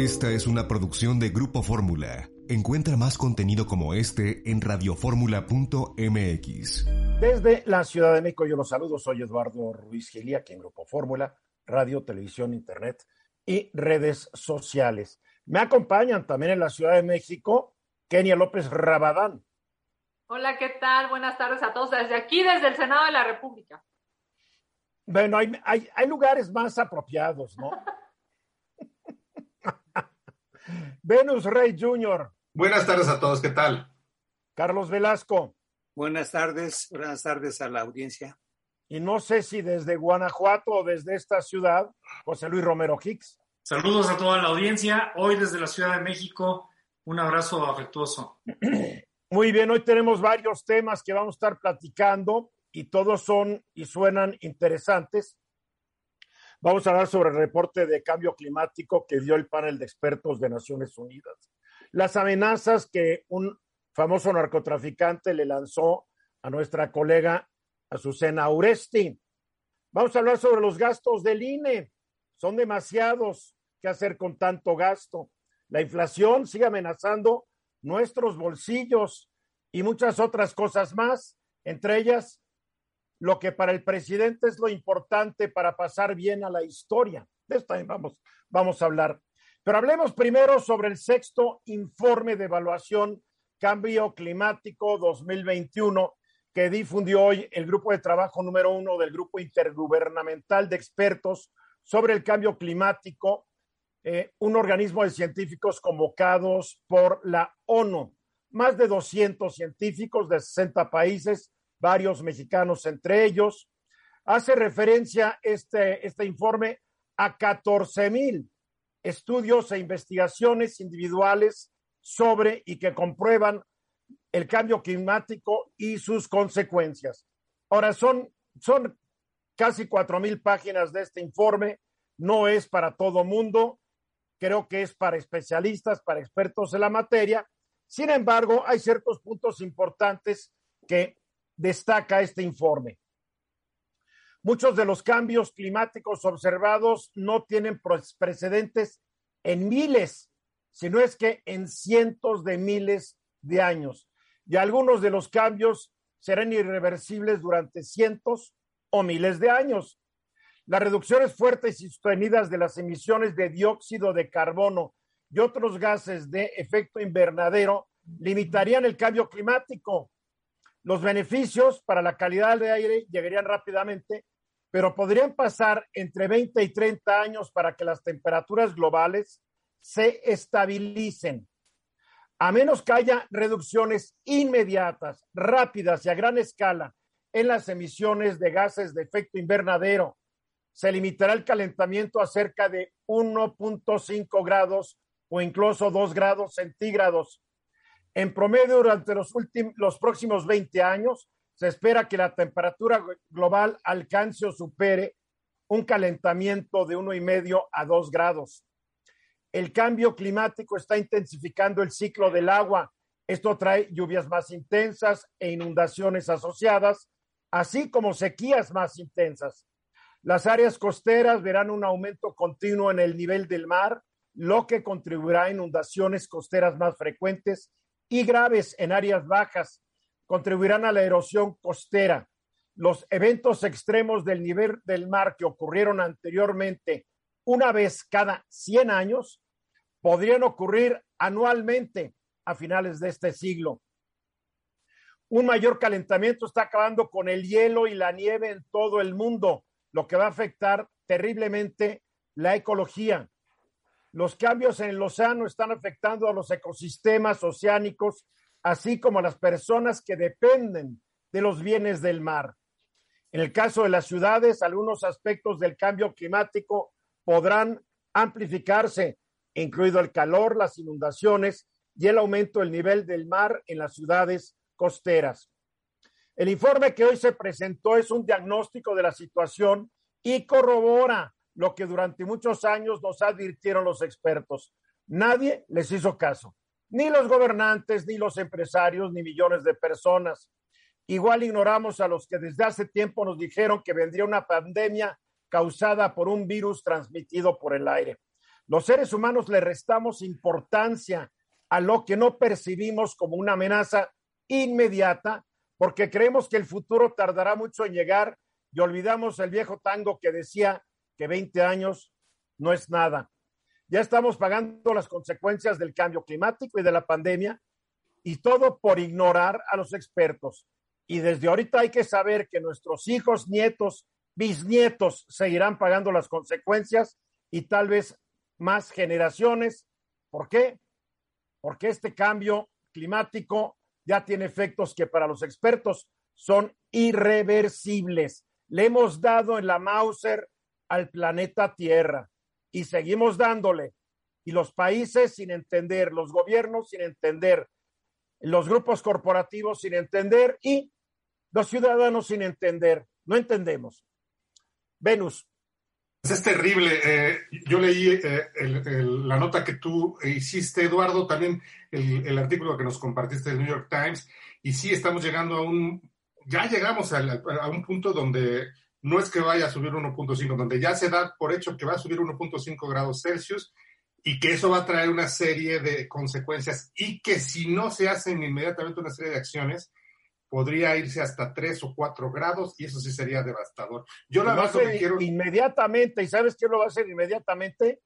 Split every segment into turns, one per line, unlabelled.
Esta es una producción de Grupo Fórmula. Encuentra más contenido como este en radioformula.mx.
Desde la Ciudad de México yo los saludo, soy Eduardo Ruiz Gilia, aquí en Grupo Fórmula, radio, televisión, internet y redes sociales. Me acompañan también en la Ciudad de México Kenia López Rabadán.
Hola, ¿qué tal? Buenas tardes a todos desde aquí, desde el Senado de la República.
Bueno, hay, hay, hay lugares más apropiados, ¿no? Venus Rey Jr.
Buenas tardes a todos, ¿qué tal?
Carlos Velasco.
Buenas tardes, buenas tardes a la audiencia.
Y no sé si desde Guanajuato o desde esta ciudad, José Luis Romero Hicks.
Saludos a toda la audiencia, hoy desde la Ciudad de México, un abrazo afectuoso.
Muy bien, hoy tenemos varios temas que vamos a estar platicando y todos son y suenan interesantes. Vamos a hablar sobre el reporte de cambio climático que dio el panel de expertos de Naciones Unidas. Las amenazas que un famoso narcotraficante le lanzó a nuestra colega Azucena Uresti. Vamos a hablar sobre los gastos del INE. Son demasiados. ¿Qué hacer con tanto gasto? La inflación sigue amenazando nuestros bolsillos y muchas otras cosas más, entre ellas lo que para el presidente es lo importante para pasar bien a la historia. De esto también vamos, vamos a hablar. Pero hablemos primero sobre el sexto informe de evaluación Cambio Climático 2021 que difundió hoy el grupo de trabajo número uno del Grupo Intergubernamental de Expertos sobre el Cambio Climático, eh, un organismo de científicos convocados por la ONU. Más de 200 científicos de 60 países varios mexicanos entre ellos. Hace referencia este, este informe a 14 mil estudios e investigaciones individuales sobre y que comprueban el cambio climático y sus consecuencias. Ahora, son, son casi cuatro mil páginas de este informe, no es para todo mundo, creo que es para especialistas, para expertos en la materia. Sin embargo, hay ciertos puntos importantes que destaca este informe. Muchos de los cambios climáticos observados no tienen precedentes en miles, sino es que en cientos de miles de años. Y algunos de los cambios serán irreversibles durante cientos o miles de años. Las reducciones fuertes y sostenidas de las emisiones de dióxido de carbono y otros gases de efecto invernadero limitarían el cambio climático los beneficios para la calidad del aire llegarían rápidamente, pero podrían pasar entre 20 y 30 años para que las temperaturas globales se estabilicen. A menos que haya reducciones inmediatas, rápidas y a gran escala en las emisiones de gases de efecto invernadero, se limitará el calentamiento a cerca de 1.5 grados o incluso 2 grados centígrados en promedio, durante los, próximos 20 años, se espera que la temperatura global alcance o supere un calentamiento de uno y medio a dos grados. El cambio climático está intensificando el ciclo del agua. Esto trae lluvias más intensas e inundaciones asociadas, así como sequías más intensas. Las áreas costeras verán un aumento continuo en el nivel del mar, lo que contribuirá a inundaciones costeras más frecuentes y graves en áreas bajas contribuirán a la erosión costera. Los eventos extremos del nivel del mar que ocurrieron anteriormente una vez cada 100 años podrían ocurrir anualmente a finales de este siglo. Un mayor calentamiento está acabando con el hielo y la nieve en todo el mundo, lo que va a afectar terriblemente la ecología. Los cambios en el océano están afectando a los ecosistemas oceánicos, así como a las personas que dependen de los bienes del mar. En el caso de las ciudades, algunos aspectos del cambio climático podrán amplificarse, incluido el calor, las inundaciones y el aumento del nivel del mar en las ciudades costeras. El informe que hoy se presentó es un diagnóstico de la situación y corrobora lo que durante muchos años nos advirtieron los expertos. Nadie les hizo caso, ni los gobernantes, ni los empresarios, ni millones de personas. Igual ignoramos a los que desde hace tiempo nos dijeron que vendría una pandemia causada por un virus transmitido por el aire. Los seres humanos le restamos importancia a lo que no percibimos como una amenaza inmediata, porque creemos que el futuro tardará mucho en llegar y olvidamos el viejo tango que decía que 20 años no es nada. Ya estamos pagando las consecuencias del cambio climático y de la pandemia y todo por ignorar a los expertos. Y desde ahorita hay que saber que nuestros hijos, nietos, bisnietos seguirán pagando las consecuencias y tal vez más generaciones. ¿Por qué? Porque este cambio climático ya tiene efectos que para los expertos son irreversibles. Le hemos dado en la Mauser al planeta Tierra y seguimos dándole. Y los países sin entender, los gobiernos sin entender, los grupos corporativos sin entender y los ciudadanos sin entender. No entendemos. Venus.
Es terrible. Eh, yo leí eh, la nota que tú hiciste, Eduardo, también el, el, artículo que nos compartiste del New York Times, y sí estamos llegando a un, ya llegamos a, a un punto donde no es que vaya a subir 1.5, donde ya se da por hecho que va a subir 1.5 grados Celsius y que eso va a traer una serie de consecuencias y que si no se hacen inmediatamente una serie de acciones, podría irse hasta 3 o 4 grados y eso sí sería devastador. Yo la
verdad que quiero... Inmediatamente, ¿y sabes quién lo va a hacer inmediatamente?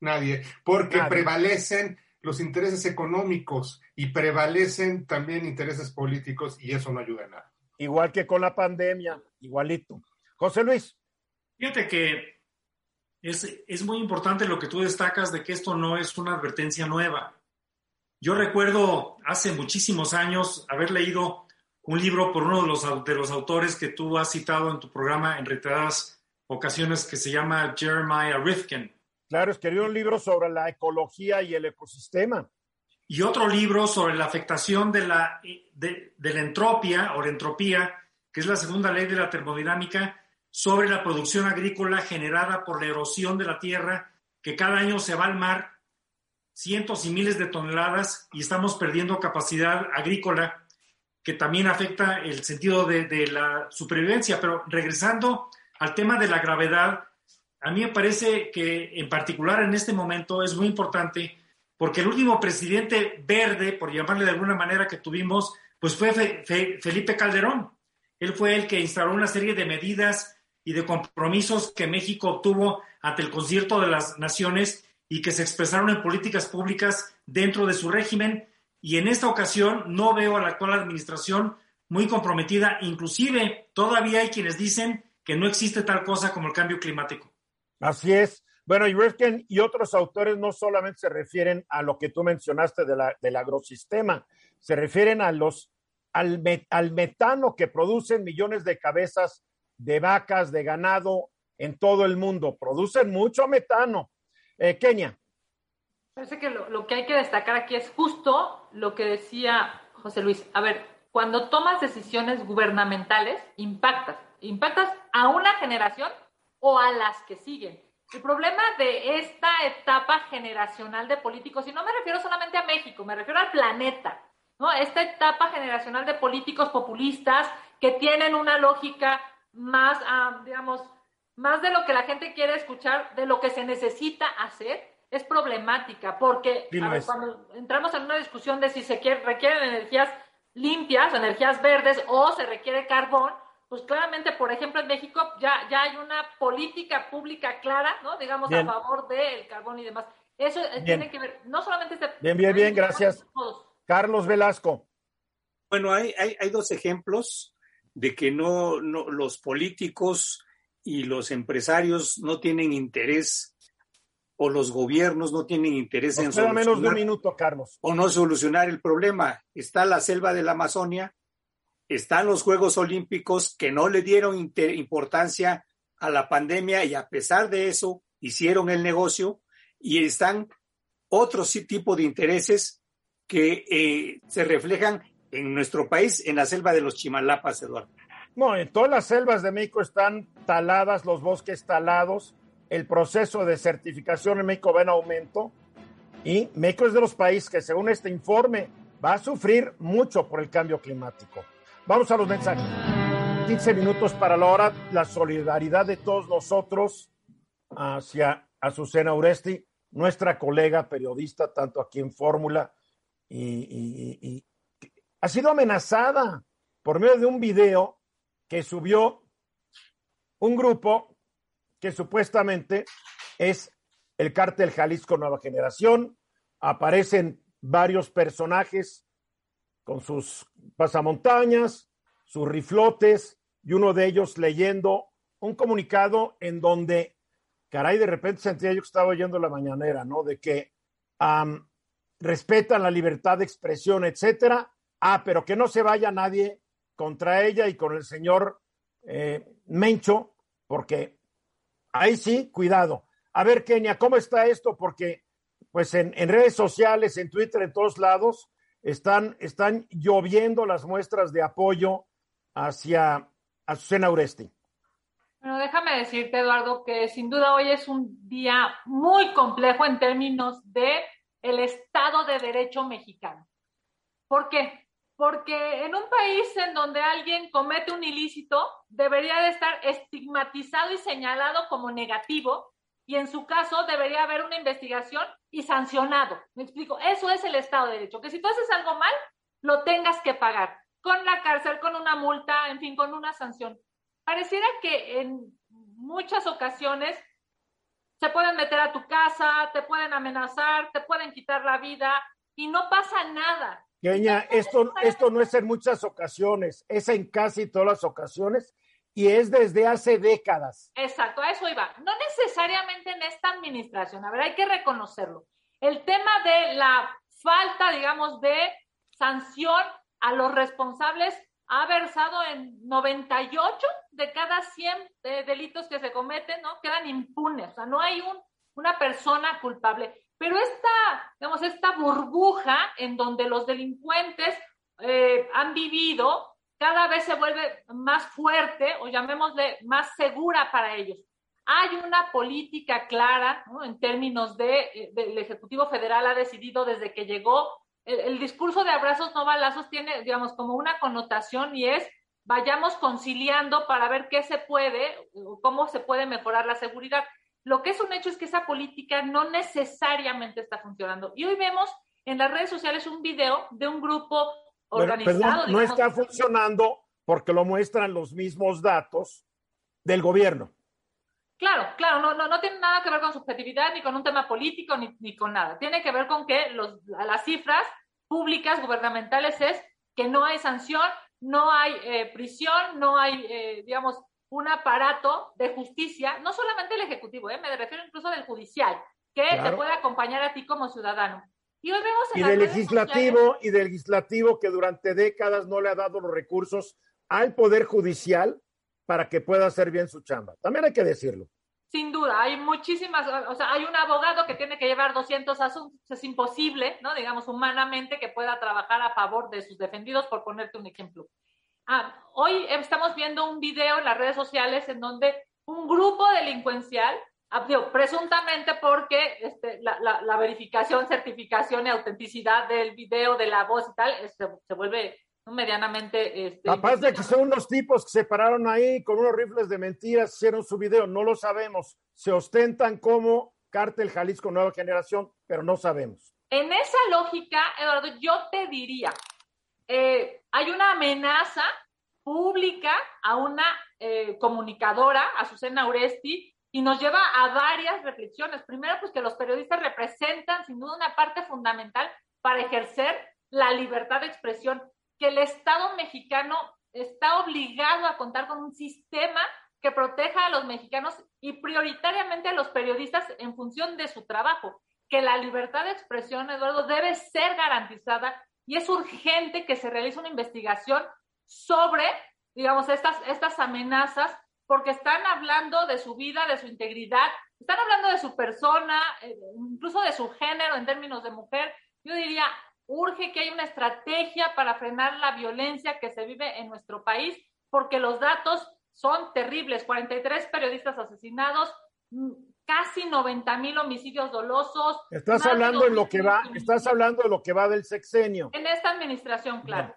Nadie, porque Nadie. prevalecen los intereses económicos y prevalecen también intereses políticos y eso no ayuda a nada
igual que con la pandemia, igualito. José Luis.
Fíjate que es, es, muy importante lo que tú destacas de que esto no es una advertencia nueva. Yo recuerdo hace muchísimos años haber leído un libro por uno de los, de los autores que tú has citado en tu programa en reiteradas ocasiones que se llama Jeremiah Rifkin.
Claro, escribió un libro sobre la ecología y el ecosistema
y otro libro sobre la afectación de la, de, la entropia o la entropía, que es la segunda ley de la termodinámica, sobre la producción agrícola generada por la erosión de la tierra, que cada año se va al mar cientos y miles de toneladas y estamos perdiendo capacidad agrícola, que también afecta el sentido de la supervivencia. Pero regresando al tema de la gravedad, a mí me parece que en particular en este momento es muy importante porque el último presidente verde, por llamarle de alguna manera, que tuvimos, pues fue Fe, Fe, Felipe Calderón. Él fue el que instauró una serie de medidas y de compromisos que México obtuvo ante el concierto de las naciones y que se expresaron en políticas públicas dentro de su régimen. Y en esta ocasión no veo a la actual administración muy comprometida. Inclusive todavía hay quienes dicen que no existe tal cosa como el cambio climático.
Así es. Bueno, y Rifkin y otros autores no solamente se refieren a lo que tú mencionaste de la, del agrosistema, se refieren a los, al, met, al metano que producen millones de cabezas de vacas, de ganado en todo el mundo. Producen mucho metano. Eh, Kenia.
Parece que lo, lo, que hay que destacar aquí es justo lo que decía José Luis. A ver, cuando tomas decisiones gubernamentales, impactas. Impactas a una generación o a las que siguen. El problema de esta etapa generacional de políticos, y no me refiero solamente a México, me refiero al planeta, ¿no? Esta etapa generacional de políticos populistas que tienen una lógica más, uh, digamos, más de lo que la gente quiere escuchar, de lo que se necesita hacer, es problemática, porque ver, cuando entramos en una discusión de si se quiere, requieren energías limpias, energías verdes, o se requiere carbón, pues claramente, por ejemplo, en México ya, ya hay una política pública clara, ¿no? Digamos, bien. a favor del carbón y demás. Eso bien. tiene que ver, no solamente este...
Bien, bien, bien, gracias. Carlos Velasco.
Bueno, hay, hay, hay, dos ejemplos de que no, no, los políticos y los empresarios no tienen interés o los gobiernos no tienen interés
Nos en solucionar menos de un minuto, Carlos.
o no solucionar el problema. Está la selva de la Amazonia, están los Juegos Olímpicos que no le dieron importancia a la pandemia y a pesar de eso hicieron el negocio y están otros tipos de intereses que eh, se reflejan en nuestro país, en la selva de los Chimalapas, Eduardo.
No, en todas las selvas de México están taladas, los bosques talados, el proceso de certificación en México va en aumento y México es de los países que según este informe va a sufrir mucho por el cambio climático. Vamos a los mensajes. 15 minutos para la hora. La solidaridad de todos nosotros hacia Azucena Uresti. nuestra colega periodista, tanto aquí en Fórmula, y, ha sido amenazada por medio de un video que subió un grupo que supuestamente es el cártel Jalisco Nueva Generación. Aparecen varios personajes con sus pasamontañas, sus riflotes, y uno de ellos leyendo un comunicado en donde, caray, de repente sentía yo que estaba oyendo la mañanera, ¿no? De que respetan la libertad de expresión, etcétera. Ah, pero que no se vaya nadie contra ella y con el señor eh, Mencho, porque ahí sí, cuidado. A ver, Kenia, ¿cómo está esto? Porque, pues en, redes sociales, en Twitter, en todos lados, están, están lloviendo las muestras de apoyo hacia Azucena Uresti.
Bueno, déjame decirte, Eduardo, que sin duda hoy es un día muy complejo en términos de el Estado de Derecho mexicano. ¿Por qué? Porque en un país en donde alguien comete un ilícito, debería de estar estigmatizado y señalado como negativo, y en su caso debería haber una investigación y sancionado. Me explico, eso es el Estado de Derecho, que si tú haces algo mal, lo tengas que pagar con la cárcel, con una multa, en fin, con una sanción. Pareciera que en muchas ocasiones se pueden meter a tu casa, te pueden amenazar, te pueden quitar la vida y no pasa nada.
Queña, esto, esto no es en muchas ocasiones, es en casi todas las ocasiones y es desde hace décadas.
Exacto, a eso iba. No necesariamente en esta administración, a ver, hay que reconocerlo. El tema de la falta, digamos, de sanción a los responsables ha versado en 98 de cada 100 eh, delitos que se cometen, ¿no? Quedan impunes, o sea, no hay un, una persona culpable. Pero esta, digamos, esta burbuja en donde los delincuentes eh, han vivido cada vez se vuelve más fuerte o llamémosle más segura para ellos. Hay una política clara en términos de, eh, del Ejecutivo Federal ha decidido desde que llegó el, discurso de abrazos no balazos tiene, digamos, como una connotación y es vayamos conciliando para ver qué se puede, cómo se puede mejorar la seguridad. Lo que es un hecho es que esa política no necesariamente está funcionando. Y hoy vemos en las redes sociales un video de un grupo organizado.
no está funcionando porque lo muestran los mismos datos del gobierno.
Claro, claro, no, no, no tiene nada que ver con subjetividad, ni con un tema político, ni, ni con nada. Tiene que ver con que los, las cifras públicas, gubernamentales, es que no hay sanción, no hay eh, prisión, no hay, eh, digamos, un aparato de justicia, no solamente el ejecutivo, eh, me refiero incluso del judicial, que te puede acompañar a ti como ciudadano.
Y hoy vemos en y del legislativo y del legislativo que durante décadas no le ha dado los recursos al poder judicial para que pueda hacer bien su chamba. También hay que decirlo.
Sin duda, hay muchísimas, o sea, hay un abogado que tiene que llevar 200 asuntos, es imposible, ¿no? Digamos, humanamente que pueda trabajar a favor de sus defendidos, por ponerte un ejemplo. Ah, hoy estamos viendo un video en las redes sociales en donde un grupo delincuencial, presuntamente porque este, la, verificación, certificación y autenticidad del video, de la voz y tal, este, se vuelve medianamente... Este,
Capaz de que son unos tipos que se pararon ahí con unos rifles de mentiras, hicieron su video, no lo sabemos. Se ostentan como cártel Jalisco Nueva Generación, pero no sabemos.
En esa lógica, Eduardo, yo te diría, eh, hay una amenaza pública a una eh, comunicadora, Azucena Uresti, y nos lleva a varias reflexiones. Primero, pues que los periodistas representan sin duda una parte fundamental para ejercer la libertad de expresión que el Estado mexicano está obligado a contar con un sistema que proteja a los mexicanos y prioritariamente a los periodistas en función de su trabajo, que la libertad de expresión, Eduardo, debe ser garantizada y es urgente que se realice una investigación sobre, digamos, estas, estas amenazas, porque están hablando de su vida, de su integridad, están hablando de su persona, eh, incluso de su género en términos de mujer. Yo diría, urge que haya una estrategia para frenar la violencia que se vive en nuestro país, porque los datos son terribles. 43 periodistas asesinados, mm, casi 90 mil homicidios dolosos.
Estás hablando de lo que va, estás hablando de lo que va del sexenio.
En esta administración, claro.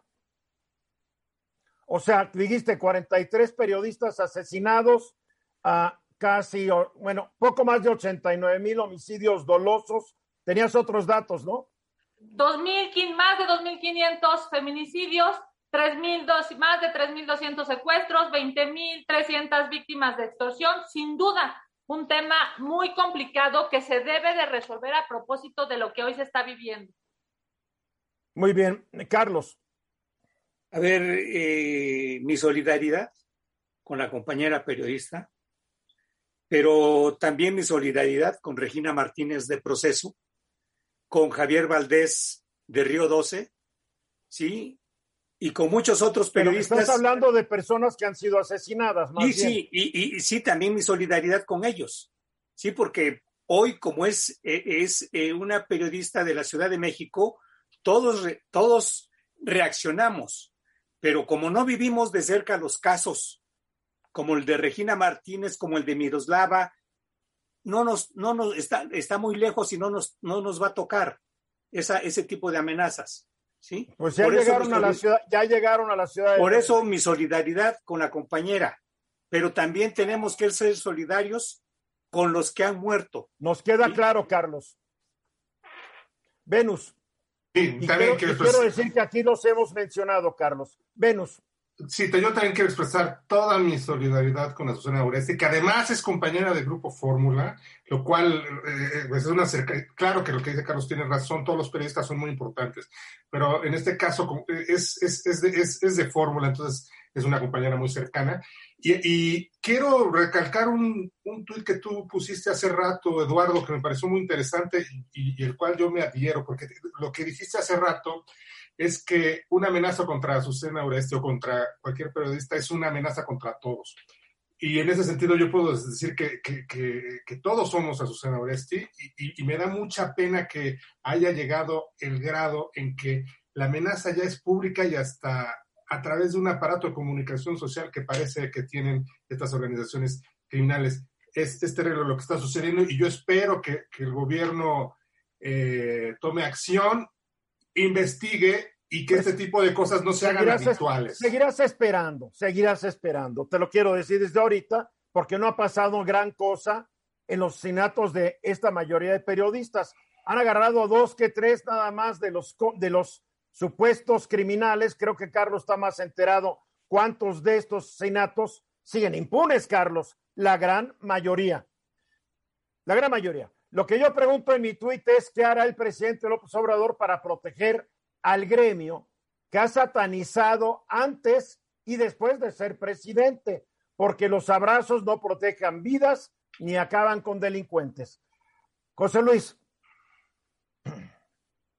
O sea, dijiste 43 periodistas asesinados, uh, casi, bueno, poco más de 89 mil homicidios dolosos. Tenías otros datos, ¿no?
2000, más de 2.500 feminicidios, 3.000, más de 3.200 secuestros, 20.300 víctimas de extorsión. Sin duda, un tema muy complicado que se debe de resolver a propósito de lo que hoy se está viviendo.
Muy bien, Carlos.
A ver, eh, mi solidaridad con la compañera periodista, pero también mi solidaridad con Regina Martínez de Proceso, con Javier Valdés de Río 12, ¿sí? Y con muchos otros periodistas.
Pero estás hablando de personas que han sido asesinadas, más
y, Sí, y, y, sí, también mi solidaridad con ellos, sí, porque hoy, como es, e, es eh, una periodista de la Ciudad de México, todos, todos reaccionamos, pero como no vivimos de cerca los casos, como el de Regina Martínez, como el de Miroslava, no nos, no nos está, está muy lejos y no nos, no nos va a tocar esa, ese tipo de amenazas. ¿sí?
Pues ya llegaron a la ciudad, ya llegaron a la ciudad.
Por eso mi solidaridad con la compañera, pero también tenemos que ser solidarios con los que han muerto.
Nos queda claro, Carlos. Venus.
Sí,
quiero decir que aquí los hemos mencionado, Carlos. Venus.
Sí, yo también quiero expresar toda mi solidaridad con Azucena Uresti, que además es compañera del Grupo Fórmula, lo cual eh, pues es una cerca... Claro que lo que dice Carlos tiene razón, todos los periodistas son muy importantes, pero en este caso es, es, es de, es de Fórmula, entonces es una compañera muy cercana. Y, y quiero recalcar un, un tuit que tú pusiste hace rato, Eduardo, que me pareció muy interesante y, y el cual yo me adhiero, porque lo que dijiste hace rato es que una amenaza contra Azucena Oreste o contra cualquier periodista es una amenaza contra todos. Y en ese sentido yo puedo decir que, todos somos Azucena Oresti y, y, me da mucha pena que haya llegado el grado en que la amenaza ya es pública y hasta a través de un aparato de comunicación social que parece que tienen estas organizaciones criminales. Es, es terrible lo que está sucediendo y yo espero que, que el gobierno eh, tome acción investigue y que pues, este tipo de cosas no se hagan habituales.
Seguirás esperando, seguirás esperando. Te lo quiero decir desde ahorita, porque no ha pasado gran cosa en los asesinatos de esta mayoría de periodistas. Han agarrado dos que tres nada más de los, de los supuestos criminales. Creo que Carlos está más enterado cuántos de estos asesinatos siguen impunes, Carlos. La gran mayoría. La gran mayoría. Lo que yo pregunto en mi tuit es qué hará el presidente López Obrador para proteger al gremio que ha satanizado antes y después de ser presidente, porque los abrazos no protejan vidas ni acaban con delincuentes. José Luis,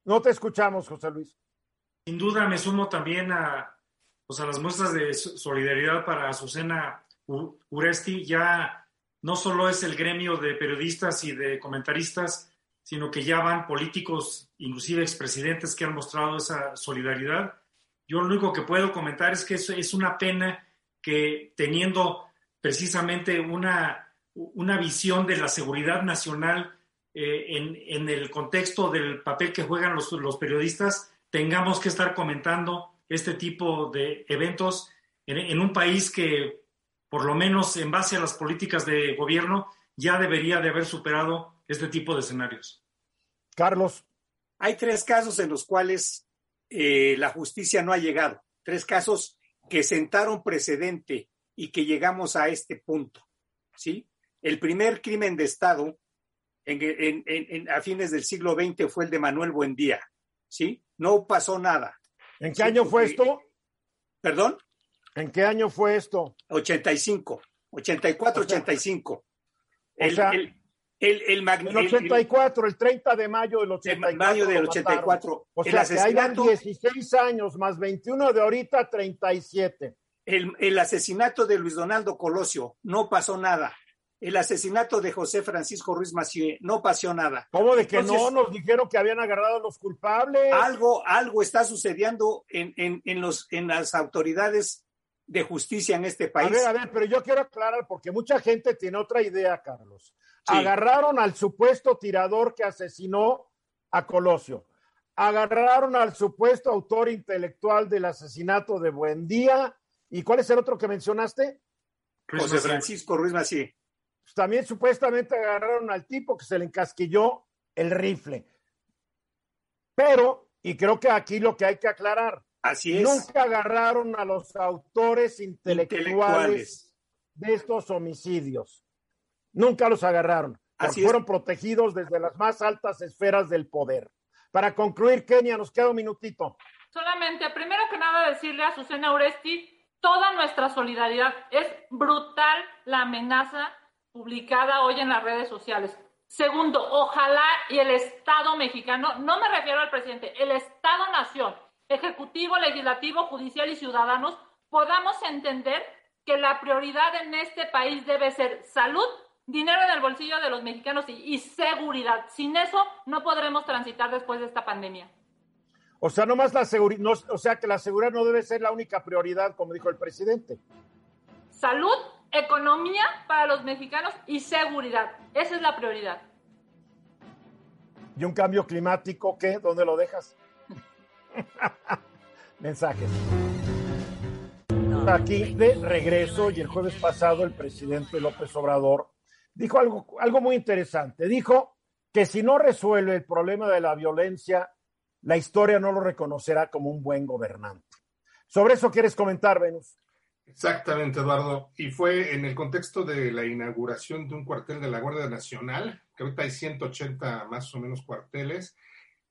no te escuchamos, José Luis.
Sin duda me sumo también a, pues las muestras de solidaridad para Azucena Uresti, ya no solo es el gremio de periodistas y de comentaristas, sino que ya van políticos, inclusive expresidentes, que han mostrado esa solidaridad. Yo lo único que puedo comentar es que es una pena que teniendo precisamente una, una visión de la seguridad nacional eh, en, en, el contexto del papel que juegan los, los, periodistas, tengamos que estar comentando este tipo de eventos en, en un país que por lo menos en base a las políticas de gobierno, ya debería de haber superado este tipo de escenarios.
Carlos.
Hay tres casos en los cuales eh, la justicia no ha llegado, tres casos que sentaron precedente y que llegamos a este punto. ¿sí? El primer crimen de Estado en, en, en, a fines del siglo XX fue el de Manuel Buendía. ¿sí? No pasó nada.
¿En qué año fue esto?
¿Perdón?
¿En qué año fue esto?
85, 84, o sea, 85. El,
o sea,
el, el, el,
el, 84, el 30 de mayo del 84.
El mayo del 84.
O sea, que hayan 16 años más 21 de ahorita, 37.
El, el asesinato de Luis Donaldo Colosio, no pasó nada. El asesinato de José Francisco Ruiz Macié, no pasó nada.
¿Cómo de que Entonces, no? Nos dijeron que habían agarrado a los culpables.
Algo, algo está sucediendo en, en, en, los, en las autoridades de justicia en este país.
A ver, a ver, pero yo quiero aclarar porque mucha gente tiene otra idea, Carlos. Sí. Agarraron al supuesto tirador que asesinó a Colosio. Agarraron al supuesto autor intelectual del asesinato de Buendía. ¿Y cuál es el otro que mencionaste?
José Francisco Ruiz Mací.
pues, también supuestamente agarraron al tipo que se le encasquilló el rifle. Pero, y creo que aquí lo que hay que aclarar,
Así es.
nunca agarraron a los autores intelectuales,
Intelectuales.
de estos homicidios. Nunca los agarraron.
Así es.
fueron protegidos desde las más altas esferas del poder. Para concluir, Kenia, nos queda un minutito.
Solamente, primero que nada, decirle a Susana Uresti toda nuestra solidaridad. Es brutal la amenaza publicada hoy en las redes sociales. Segundo, ojalá y el Estado mexicano, no me refiero al presidente, el Estado-nación, ejecutivo, legislativo, judicial y ciudadanos, podamos entender que la prioridad en este país debe ser salud, dinero en el bolsillo de los mexicanos y, y seguridad. Sin eso no podremos transitar después de esta pandemia.
O sea, nomás la seguridad, o sea que la seguridad no debe ser la única prioridad, como dijo el presidente.
Salud, economía para los mexicanos y seguridad. Esa es la prioridad.
¿Y un cambio climático qué? ¿Dónde lo dejas? Mensajes. Aquí de regreso y el jueves pasado el presidente López Obrador dijo algo, algo muy interesante. Dijo que si no resuelve el problema de la violencia, la historia no lo reconocerá como un buen gobernante. Sobre eso quieres comentar, Venus.
Exactamente, Eduardo. Y fue en el contexto de la inauguración de un cuartel de la Guardia Nacional, que ahorita hay 180 más o menos cuarteles.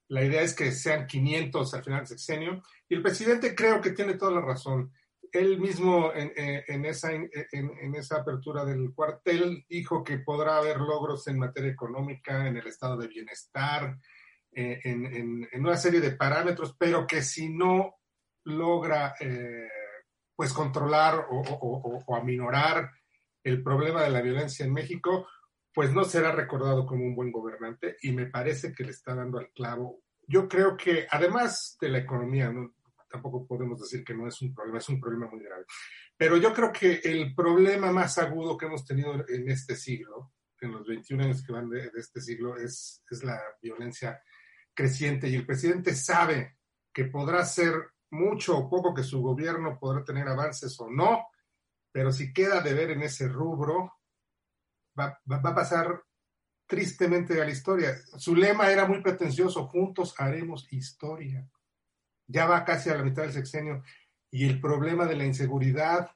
La idea es que sean 500 al final del sexenio. Y el presidente creo que tiene toda la razón. Él mismo en, en, esa, en, esa apertura del cuartel dijo que podrá haber logros en materia económica, en el estado de bienestar, eh, en, una serie de parámetros, pero que si no logra eh, pues controlar o, o, o, aminorar el problema de la violencia en México, pues no será recordado como un buen gobernante y me parece que le está dando al clavo. Yo creo que además de la economía, ¿no? tampoco podemos decir que no es un problema, es un problema muy grave. Pero yo creo que el problema más agudo que hemos tenido en este siglo, en los 21 años que van de, de este siglo, es, es la violencia creciente y el presidente sabe que podrá ser mucho o poco que su gobierno podrá tener avances o no, pero si queda de ver en ese rubro, va, a pasar tristemente a la historia. Su lema era muy pretencioso, juntos haremos historia. Ya va casi a la mitad del sexenio y el problema de la inseguridad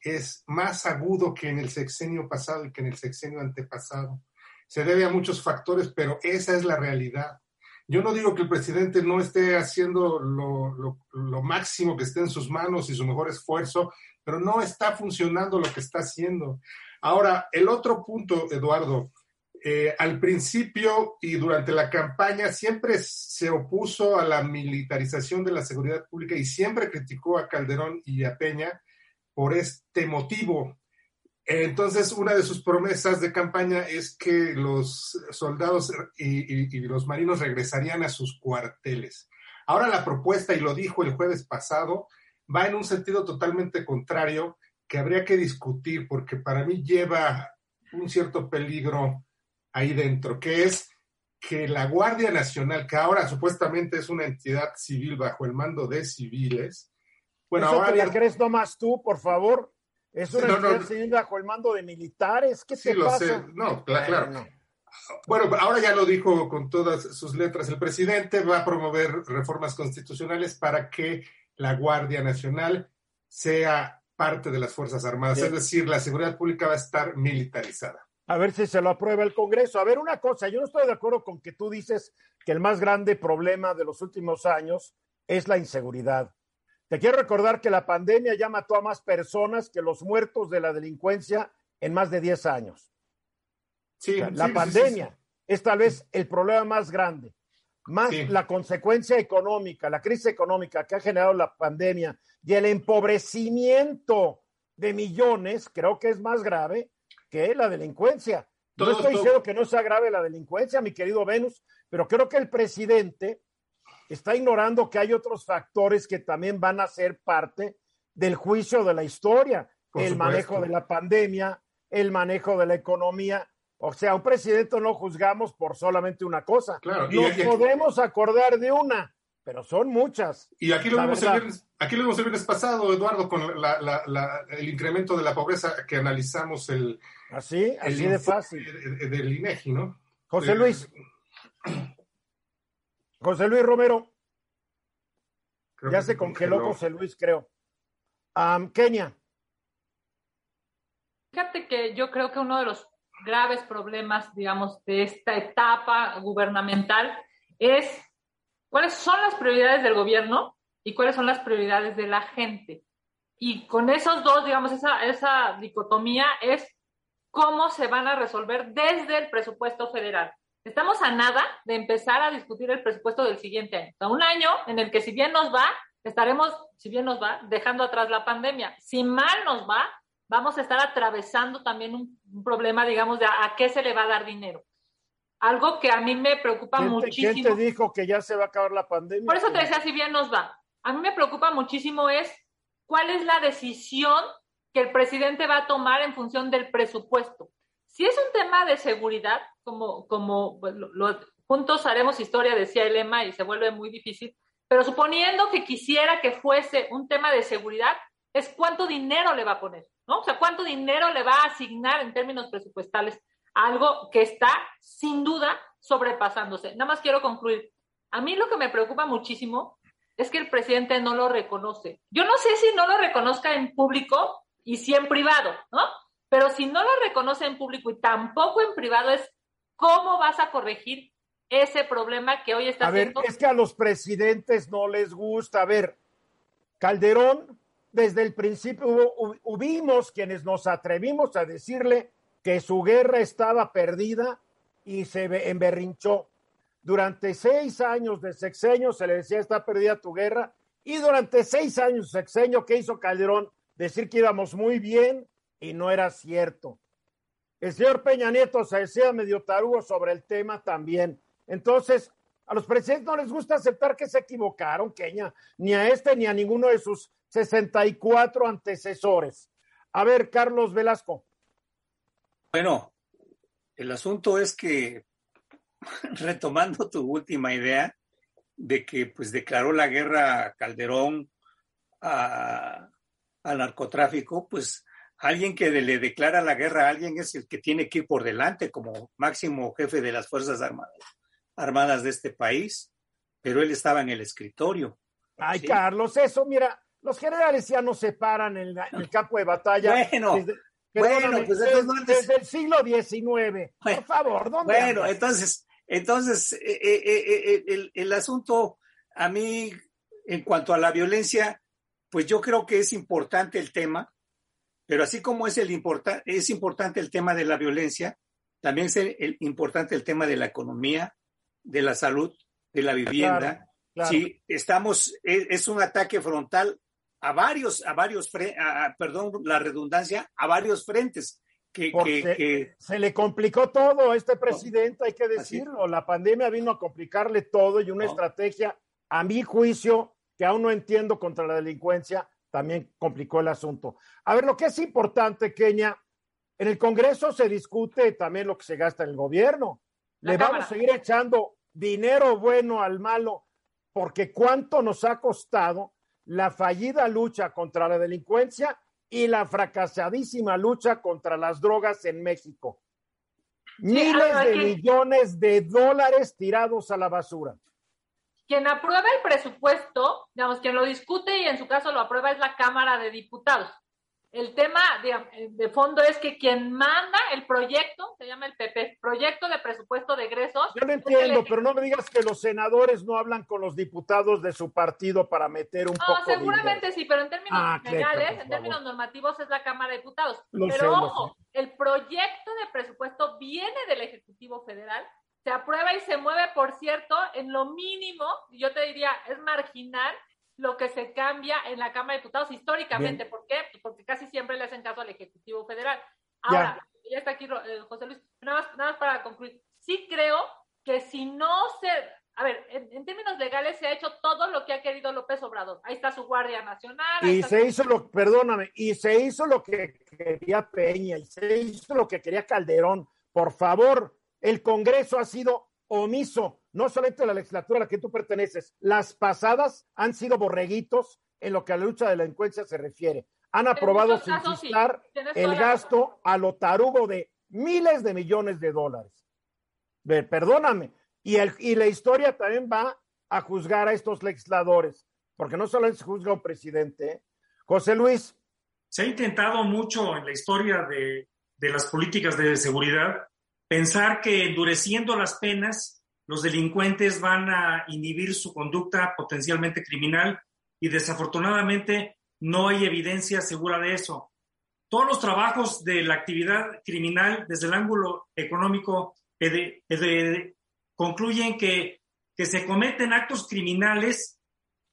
es más agudo que en el sexenio pasado y que en el sexenio antepasado. Se debe a muchos factores, pero esa es la realidad. Yo no digo que el presidente no esté haciendo lo, lo, máximo que esté en sus manos y su mejor esfuerzo, pero no está funcionando lo que está haciendo. Ahora, el otro punto, Eduardo, eh, al principio y durante la campaña siempre se opuso a la militarización de la seguridad pública y siempre criticó a Calderón y a Peña por este motivo. Entonces, una de sus promesas de campaña es que los soldados y, los marinos regresarían a sus cuarteles. Ahora la propuesta, y lo dijo el jueves pasado, va en un sentido totalmente contrario que habría que discutir porque para mí lleva un cierto peligro ahí dentro, que es que la Guardia Nacional, que ahora supuestamente es una entidad civil bajo el mando de civiles, bueno,
¿Eso
ahora...
te la crees nomás tú, por favor? Es una no, entidad no, civil bajo el mando de militares. ¿Qué
sí,
te
lo
pasa?
sé. No, claro. claro. No. Bueno, ahora ya lo dijo con todas sus letras. El presidente va a promover reformas constitucionales para que la Guardia Nacional sea parte de las Fuerzas Armadas. Es decir, la seguridad pública va a estar militarizada.
A ver si se lo aprueba el Congreso. A ver, una cosa, yo no estoy de acuerdo con que tú dices que el más grande problema de los últimos años es la inseguridad. Te quiero recordar que la pandemia ya mató a más personas que los muertos de la delincuencia en más de 10 años.
Sí,
o sea, la
sí,
pandemia
sí, sí.
es tal vez el problema más grande, más la consecuencia económica, la crisis económica que ha generado la pandemia y el empobrecimiento de millones, creo que es más grave que la delincuencia.
Todo,
no estoy
todo.
diciendo que no sea grave la delincuencia, mi querido Venus, pero creo que el presidente está ignorando que hay otros factores que también van a ser parte del juicio de la historia.
Por
el
supuesto.
manejo de la pandemia, el manejo de la economía. O sea, un presidente no juzgamos por solamente una cosa.
Claro, y-
Nos podemos acordar de una, pero son muchas.
Y aquí lo, vimos el viernes, aquí lo vimos el viernes pasado, Eduardo, con la, la, el incremento de la pobreza que analizamos el...
Así, así de fácil.
Del INEGI, ¿no?
José Luis. José Luis Romero. ya se congeló, José Luis, creo. Kenia.
Fíjate que yo creo que uno de los graves problemas, digamos, de esta etapa gubernamental es cuáles son las prioridades del gobierno y cuáles son las prioridades de la gente. Y con esos dos, digamos, esa, esa dicotomía es cómo se van a resolver desde el presupuesto federal. Estamos a nada de empezar a discutir el presupuesto del siguiente año. O un año en el que si bien nos va, estaremos, si bien nos va, dejando atrás la pandemia. Si mal nos va, vamos a estar atravesando también un, problema, digamos, de a, qué se le va a dar dinero. Algo que a mí me preocupa muchísimo.
¿Quién te dijo que ya se va a acabar la pandemia?
Por eso te decía, si bien nos va. A mí me preocupa muchísimo es cuál es la decisión que el presidente va a tomar en función del presupuesto. Si es un tema de seguridad, como, como pues, juntos haremos historia, decía el lema, y se vuelve muy difícil, pero suponiendo que quisiera que fuese un tema de seguridad, es cuánto dinero le va a poner, ¿no? O sea, cuánto dinero le va a asignar en términos presupuestales algo que está sin duda sobrepasándose. Nada más quiero concluir. A mí lo que me preocupa muchísimo es que el presidente no lo reconoce. Yo no sé si no lo reconozca en público y sí en privado, ¿no? Pero si no lo reconoce en público y tampoco en privado es cómo vas a corregir ese problema que hoy está
a ver, es que a los presidentes no les gusta. A ver, Calderón desde el principio hubimos quienes nos atrevimos a decirle que su guerra estaba perdida y se emberrinchó. Durante seis años de sexenio se le decía está perdida tu guerra y durante seis años de sexenio, ¿qué hizo Calderón? Decir que íbamos muy bien y no era cierto. El señor Peña Nieto se decía medio tarugo sobre el tema también. Entonces, a los presidentes no les gusta aceptar que se equivocaron, Kenia, ni a este ni a ninguno de sus 64 antecesores. A ver, Carlos Velasco.
Bueno, el asunto es que, retomando tu última idea de que pues declaró la guerra Calderón al narcotráfico, pues alguien que le declara la guerra a alguien es el que tiene que ir por delante como máximo jefe de las Fuerzas Armadas, armadas de este país, pero él estaba en el escritorio.
Ay, Carlos, eso, mira, los generales ya no se paran en, el campo de batalla.
Bueno, desde, bueno, pues
desde, el siglo XIX. Por favor, ¿dónde
Bueno, entonces, entonces eh, eh, eh, el, el, asunto a mí, en cuanto a la violencia, pues yo creo que es importante el tema, pero así como es, el importa, es importante el tema de la violencia, también es el, importante el tema de la economía, de la salud, de la vivienda. Si estamos, es, un ataque frontal a varios, a varios, perdón, la redundancia, a varios frentes. Que,
se le complicó todo a este presidente, hay que decirlo. La pandemia vino a complicarle todo y una estrategia, a mi juicio, que aún no entiendo contra la delincuencia, también complicó el asunto. A ver, lo que es importante, Kenia, en el Congreso se discute también lo que se gasta en el gobierno. le vamos a seguir echando dinero bueno al malo, porque cuánto nos ha costado la fallida lucha contra la delincuencia y la fracasadísima lucha contra las drogas en México. Miles de millones de dólares tirados a la basura.
Quien aprueba el presupuesto, digamos, quien lo discute y en su caso lo aprueba es la Cámara de Diputados. El tema de, fondo es que quien manda el proyecto, se llama el PP, proyecto de presupuesto de egresos.
Yo lo entiendo, pero no me digas que los senadores no hablan con los diputados de su partido para meter un poco
de... No, seguramente sí, pero en términos ah, legales, en términos normativos es la Cámara de Diputados. pero ojo, el proyecto de presupuesto viene del Ejecutivo Federal, se aprueba y se mueve, por cierto, en lo mínimo, yo te diría, es marginal, lo que se cambia en la Cámara de Diputados históricamente. ¿Por qué? Pues porque casi siempre le hacen caso al Ejecutivo Federal. Ahora, ya, está aquí eh, José Luis, nada más, nada más para concluir. Sí creo que si no se, a ver, en, términos legales se ha hecho todo lo que ha querido López Obrador. Ahí está su Guardia Nacional.
Y se hizo lo, perdóname, y se hizo lo que quería Peña, y se hizo lo que quería Calderón. Por favor, el Congreso ha sido omiso no solamente la legislatura a la que tú perteneces, las pasadas han sido borreguitos en lo que a la lucha de la delincuencia se refiere. Han aprobado sin chistar el gasto a lo tarugo de miles de millones de dólares. Perdóname. Y, el, y la historia también va a juzgar a estos legisladores, porque no solo se juzga un presidente. ¿eh? José Luis.
Se ha intentado mucho en la historia de, de las políticas de seguridad pensar que endureciendo las penas, los delincuentes van a inhibir su conducta potencialmente criminal y desafortunadamente no hay evidencia segura de eso. Todos los trabajos de la actividad criminal desde el ángulo económico concluyen que, que se cometen actos criminales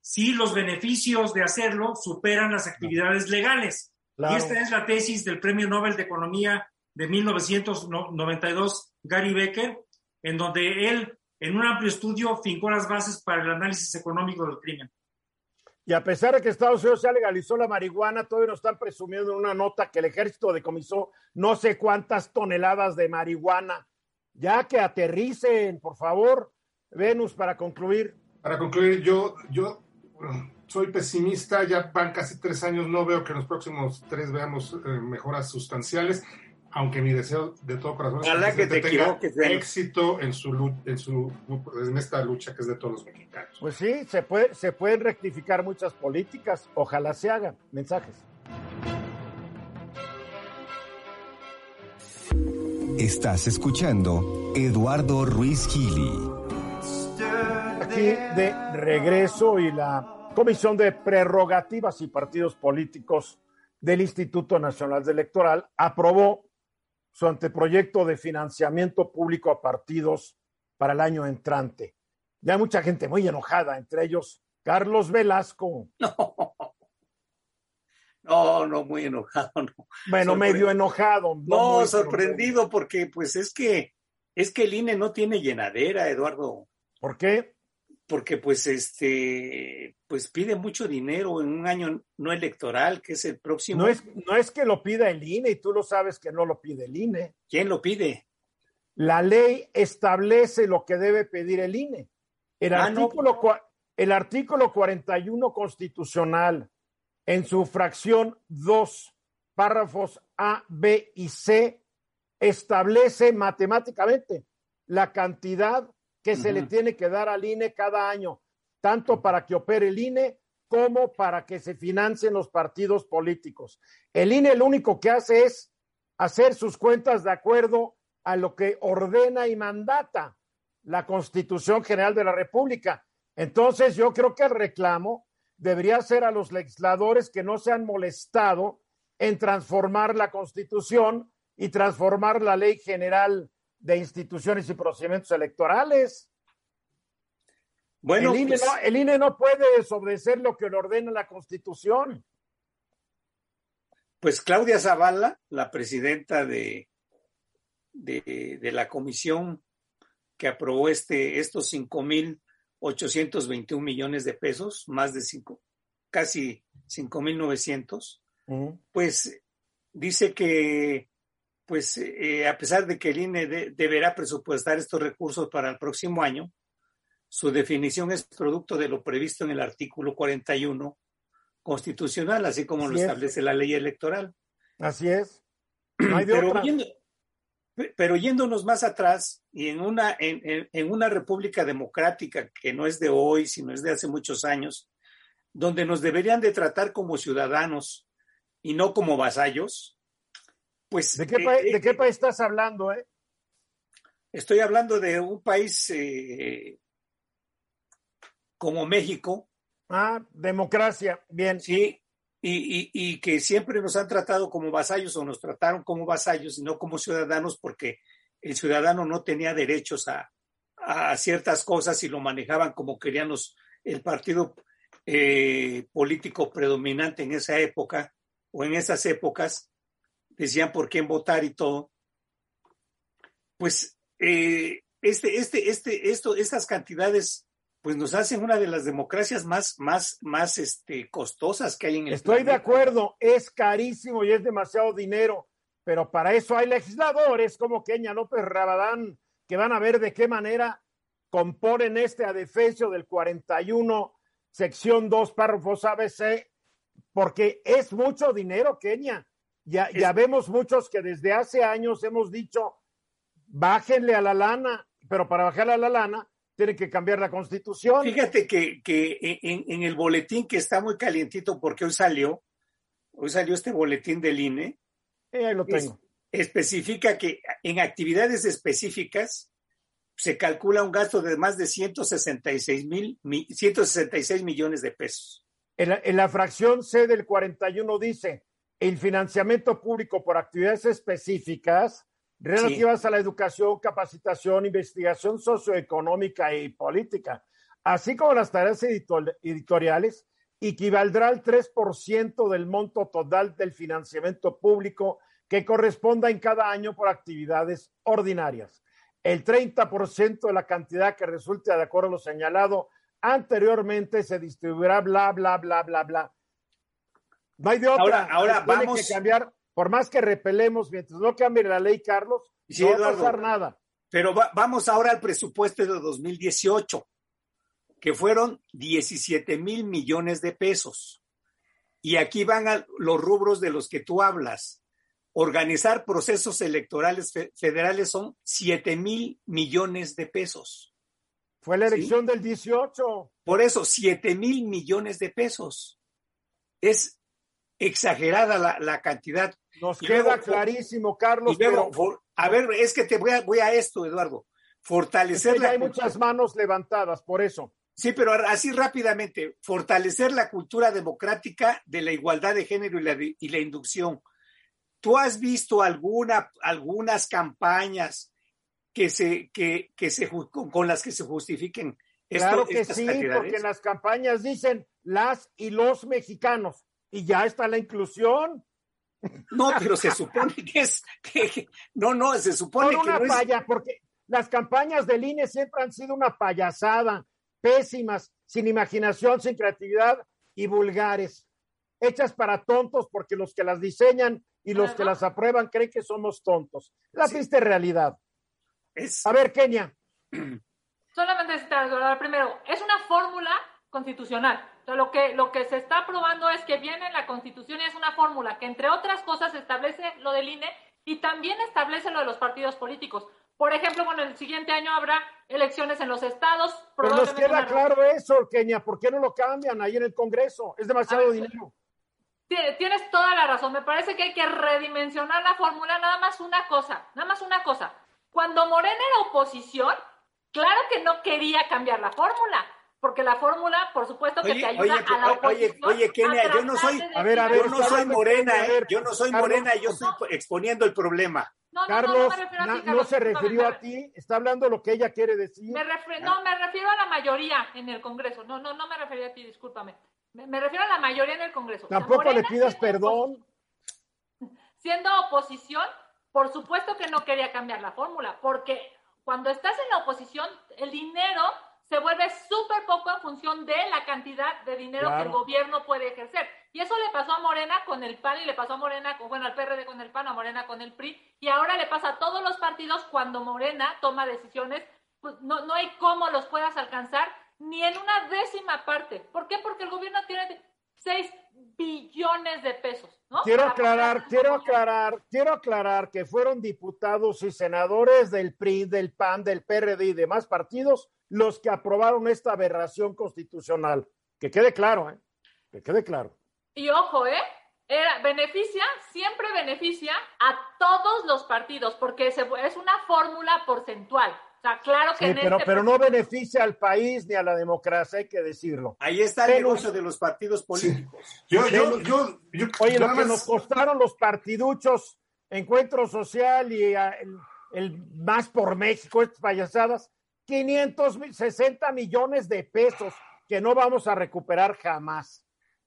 si los beneficios de hacerlo superan las actividades legales. Y esta es la tesis del Premio Nobel de Economía de 1992, Gary Becker, en donde él, en un amplio estudio, fincó las bases para el análisis económico del crimen.
Y a pesar de que Estados Unidos ya legalizó la marihuana, todavía nos están presumiendo en una nota que el ejército decomisó no sé cuántas toneladas de marihuana. Ya que aterricen, por favor, Venus, para concluir.
Para concluir, yo, yo soy pesimista, ya van casi tres años, no veo que en los próximos tres veamos eh, mejoras sustanciales aunque mi deseo de todo corazón
es que, te tenga
éxito en su, en su en esta lucha que es de todos los mexicanos.
Pues sí, se puede se pueden rectificar muchas políticas, ojalá se hagan. Mensajes.
Estás escuchando Eduardo Ruiz Gili.
Aquí de regreso y la Comisión de Prerrogativas y Partidos Políticos del Instituto Nacional Electoral aprobó su anteproyecto de financiamiento público a partidos para el año entrante. Ya hay mucha gente muy enojada, entre ellos Carlos Velasco.
No, no, muy enojado, no.
Bueno, medio enojado.
No, sorprendido porque pues es que es que el INE no tiene llenadera, Eduardo.
¿Por qué?
Porque pues este pues pide mucho dinero en un año no electoral que es el próximo.
No es no es que lo pida el INE y tú lo sabes que no lo pide el INE
quién lo pide
la ley establece lo que debe pedir el INE el ah, artículo el artículo 41 constitucional en su fracción 2 párrafos A B y C establece matemáticamente la cantidad que se le tiene que dar al INE cada año, tanto para que opere el INE como para que se financien los partidos políticos. El INE lo único que hace es hacer sus cuentas de acuerdo a lo que ordena y mandata la Constitución General de la República. Entonces, yo creo que el reclamo debería ser a los legisladores que no se han molestado en transformar la Constitución y transformar la Ley General de instituciones y procedimientos electorales. Bueno, el INE, pues no, el INE no puede desobedecer lo que le ordena la Constitución.
Pues Claudia Zavala, la presidenta de, de, de la comisión que aprobó este, estos cinco mil veintiún millones de pesos, más de cinco, casi cinco mil novecientos, pues dice que pues eh, a pesar de que el INE deberá presupuestar estos recursos para el próximo año, su definición es producto de lo previsto en el artículo 41 constitucional, así como lo establece la ley electoral.
Así es.
pero, yéndonos más atrás, y en una, en, en una república democrática que no es de hoy, sino es de hace muchos años, donde nos deberían de tratar como ciudadanos y no como vasallos, pues,
¿De qué, eh, país, ¿De qué eh, país estás hablando? Eh?
Estoy hablando de un país como México.
Ah, democracia, bien.
Sí, y, que siempre nos han tratado como vasallos o nos trataron como vasallos y no como ciudadanos porque el ciudadano no tenía derechos a, ciertas cosas y lo manejaban como querían los, el partido político predominante en esa época o en esas épocas decían por quién votar y todo, pues eh, este, este, este, esto, estas cantidades pues nos hacen una de las democracias más, más, más este, costosas que hay en el
Estoy de acuerdo, es carísimo y es demasiado dinero, pero para eso hay legisladores como Kenia López Rabadán que van a ver de qué manera componen este adefesio del 41, sección 2, párrafos ABC, porque es mucho dinero, Kenia. Ya, ya vemos muchos que desde hace años hemos dicho, bájenle a la lana, pero para bajarle a la lana tienen que cambiar la constitución.
Fíjate que, que en, en, el boletín que está muy calientito porque hoy salió, hoy salió este boletín del INE.
Eh, ahí lo tengo.
Es, especifica que en actividades específicas se calcula un gasto de más de 166 mil, 166 millones de pesos.
En la, en la fracción C del 41 dice, el financiamiento público por actividades específicas relativas sí. a la educación, capacitación, investigación socioeconómica y política, así como las tareas editoriales, equivaldrá al 3% del monto total del financiamiento público que corresponda en cada año por actividades ordinarias. El 30% de la cantidad que resulte de acuerdo a lo señalado anteriormente se distribuirá bla, bla, bla, bla, bla. No hay de otra.
Ahora, ahora vamos.
que cambiar por más que repelemos, mientras no cambie la ley, Carlos,
Sí,
no va a pasar nada.
Pero va- vamos ahora al presupuesto de 2018, que fueron 17 mil millones de pesos. Y aquí van a los rubros de los que tú hablas. Organizar procesos electorales fe- federales son 7 mil millones de pesos.
Fue la
Sí.
elección del 18.
Por eso, 7 mil millones de pesos. Es exagerada la, la cantidad.
Nos
Y
queda
luego-
clarísimo, Carlos,
Y luego,
pero
for- a ver, es que te voy a, voy a esto, Eduardo.
es
Fortalecer
que ya
la
hay
cultura-
muchas manos levantadas, por eso.
Sí, pero así rápidamente, fortalecer la cultura democrática de la igualdad de género y la, y la inducción. ¿Tú has visto alguna, algunas campañas que se, que, que se, con, las que se justifiquen esto-
Claro que sí, porque en las campañas dicen las y los mexicanos, y ya está la inclusión.
No, pero se supone que es, que, que- no, no, se supone
Son
que
una
no es,
paya, porque las campañas del INE siempre han sido una payasada, pésimas, sin imaginación, sin creatividad y vulgares, hechas para tontos porque los que las diseñan y los que las aprueban creen que somos tontos. La
Sí.
triste realidad.
es-
A ver, Kenia,
Solamente recordar primero, es una fórmula constitucional. Lo que, lo que se está aprobando es que viene en la Constitución y es una fórmula que, entre otras cosas, establece lo del INE y también establece lo de los partidos políticos. Por ejemplo, bueno, el siguiente año habrá elecciones en los estados.
pero nos queda claro eso, Kenia, ¿por qué no lo cambian ahí en el Congreso? Es demasiado
A ver,
dinero.
Tie- Tienes toda la razón. Me parece que hay que redimensionar la fórmula. Nada más una cosa, nada más una cosa. Cuando Morena era oposición, claro que no quería cambiar la fórmula, porque la fórmula, por supuesto, que
Oye,
te ayuda
oye,
a la
oye,
oposición.
oye, Kenia, yo no soy-
A ver, a ver,
yo no soy morena, ¿eh? yo no soy
Carlos,
morena, yo estoy exponiendo el problema.
No, no, no,
Carlos,
no, me refiero a ti,
na- no se refirió
me
a ti, está hablando lo que ella quiere decir.
Me refiero, no, me refiero a la mayoría en el Congreso. No, no, no me refiero a ti, discúlpame. Me, me refiero a la mayoría en el Congreso. O sea,
Tampoco le pidas
siendo
perdón.
Siendo oposición, por supuesto que no quería cambiar la fórmula, porque cuando estás en la oposición, el dinero se vuelve súper poco en función de la cantidad de dinero que el gobierno puede ejercer. Y eso le pasó a Morena con el PAN y le pasó a Morena, con, bueno, al PRD con el PAN, a Morena con el PRI, y ahora le pasa a todos los partidos cuando Morena toma decisiones, pues no, no hay cómo los puedas alcanzar ni en una décima parte. ¿Por qué? Porque el gobierno tiene 6 billones de pesos, ¿no?
Quiero
Para
aclarar, quiero aclarar, quiero aclarar que fueron diputados y senadores del PRI, del PAN, del PRD y demás partidos los que aprobaron esta aberración constitucional. Que quede claro, ¿eh? Que quede claro.
Y ojo, ¿eh? Era, beneficia, siempre beneficia a todos los partidos, porque se- es una fórmula porcentual. O sea, claro que
Sí,
en
pero,
este
pero no beneficia al país ni a la democracia, hay que decirlo.
Ahí está el
Pero-
negocio de los partidos políticos.
Yo, yo, yo, yo
Oye, lo que nos costaron los partiduchos, Encuentro Social y ah, el, el Más por México, estas payasadas, 500, mil- 60 millones de pesos que no vamos a recuperar jamás.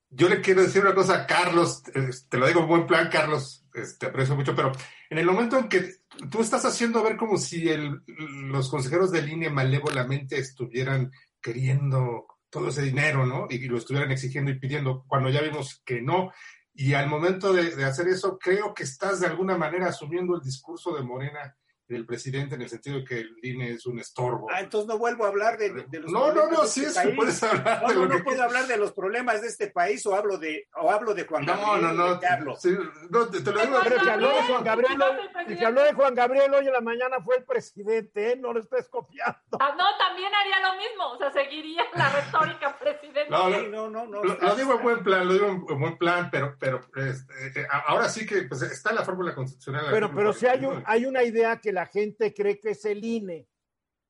Yo le quiero decir una cosa Carlos, te lo digo en buen plan, Carlos, te aprecio mucho, pero en el momento en que tú estás haciendo ver como si los consejeros de línea malévolamente estuvieran queriendo todo ese dinero, ¿no? Y, lo estuvieran exigiendo y pidiendo, cuando ya vimos que no. Y al momento de, de hacer eso, creo que estás de alguna manera asumiendo el discurso de Morena del presidente en el sentido de que el INE es un estorbo.
Ah, entonces no vuelvo a hablar de, de los
No, no, no,
de
sí,
este
es que puedes hablar
No,
de
no,
lo
no
que
puedo hablar de los problemas de este país o hablo de, o hablo de Juan
No,
Gabriel.
no, no.
¿de qué hablo?
sí, no, te, te lo digo.
Pero el que habló de Juan Gabriel,
No,
el que habló de Juan Gabriel hoy en la mañana fue el presidente, ¿eh? no lo estés copiando.
Ah, no, también haría lo mismo, o sea, seguiría la retórica presidente.
No,
no, no, no.
Lo, lo digo en buen plan, lo digo en en buen plan, pero, pero este, eh, ahora sí que pues, está la fórmula constitucional.
Pero, pero si hay, un-
41.
hay una idea que la gente cree que es el INE.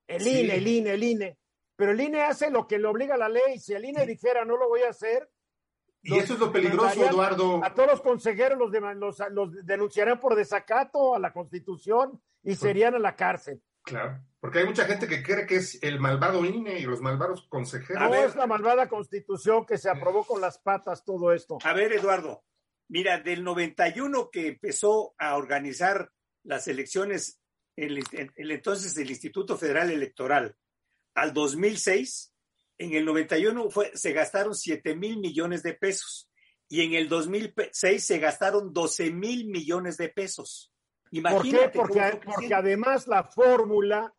El
Sí.
INE, el INE, el INE. Pero el INE hace lo que le obliga la ley. Si el INE dijera no lo voy a hacer,
Y eso es lo peligroso, Eduardo.
a todos los consejeros los, los, los denunciarían por desacato a la Constitución y serían a la cárcel.
Claro, porque hay mucha gente que cree que es el malvado INE y los malvados consejeros.
No es la malvada Constitución que se aprobó con las patas todo esto.
A ver, Eduardo, mira, del 91 que empezó a organizar las elecciones, el, entonces el Instituto Federal Electoral, al 2006, en el 91 fue, se gastaron 7 mil millones de pesos y en el 2006 se gastaron 12 mil millones de pesos.
¿Por qué?
Imagínate
Porque, además la fórmula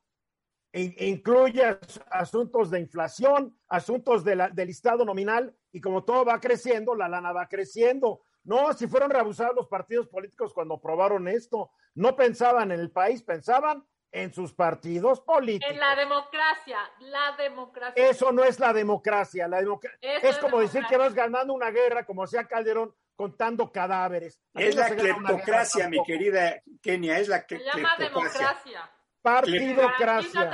in- incluye as- asuntos de inflación, asuntos de la- del listado nominal, y como todo va creciendo, la lana va creciendo. No, si fueron reabusados los partidos políticos cuando aprobaron esto, no pensaban en el país, pensaban en sus partidos políticos.
En la democracia, la democracia.
Eso no es la democracia. La democ-
Eso
es como decir que vas ganando una guerra, como hacía Calderón, contando cadáveres.
Es
no
la
se
cleptocracia, mi querida Kenia, es la
Se
cle-
llama
cleptocracia.
democracia.
Partidocracia.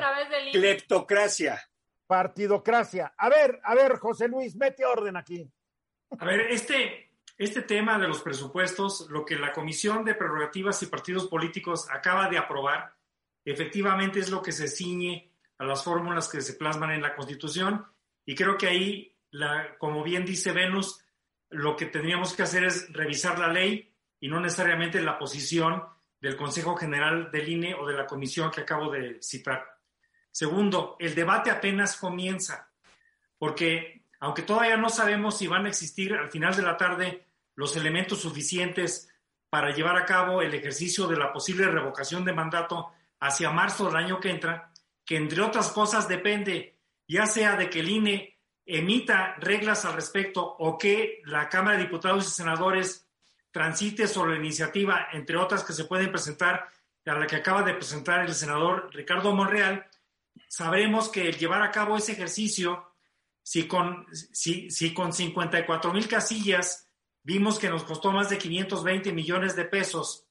Cleptocracia.
Partidocracia. A ver, a ver, José Luis, mete orden aquí.
A ver, este, este tema de los presupuestos, lo que la Comisión de Prerrogativas y Partidos Políticos acaba de aprobar, efectivamente es lo que se ciñe a las fórmulas que se plasman en la Constitución y creo que ahí, la, como bien dice Venus, lo que tendríamos que hacer es revisar la ley y no necesariamente la posición del Consejo General del INE o de la comisión que acabo de citar. Segundo, el debate apenas comienza, porque aunque todavía no sabemos si van a existir al final de la tarde los elementos suficientes para llevar a cabo el ejercicio de la posible revocación de mandato hacia marzo del año que entra, que entre otras cosas depende ya sea de que el INE emita reglas al respecto o que la Cámara de Diputados y Senadores transite sobre la iniciativa, entre otras que se pueden presentar, a la que acaba de presentar el senador Ricardo Monreal, sabremos que el llevar a cabo ese ejercicio, si con, si, si con 54 mil casillas vimos que nos costó más de 520 millones de pesos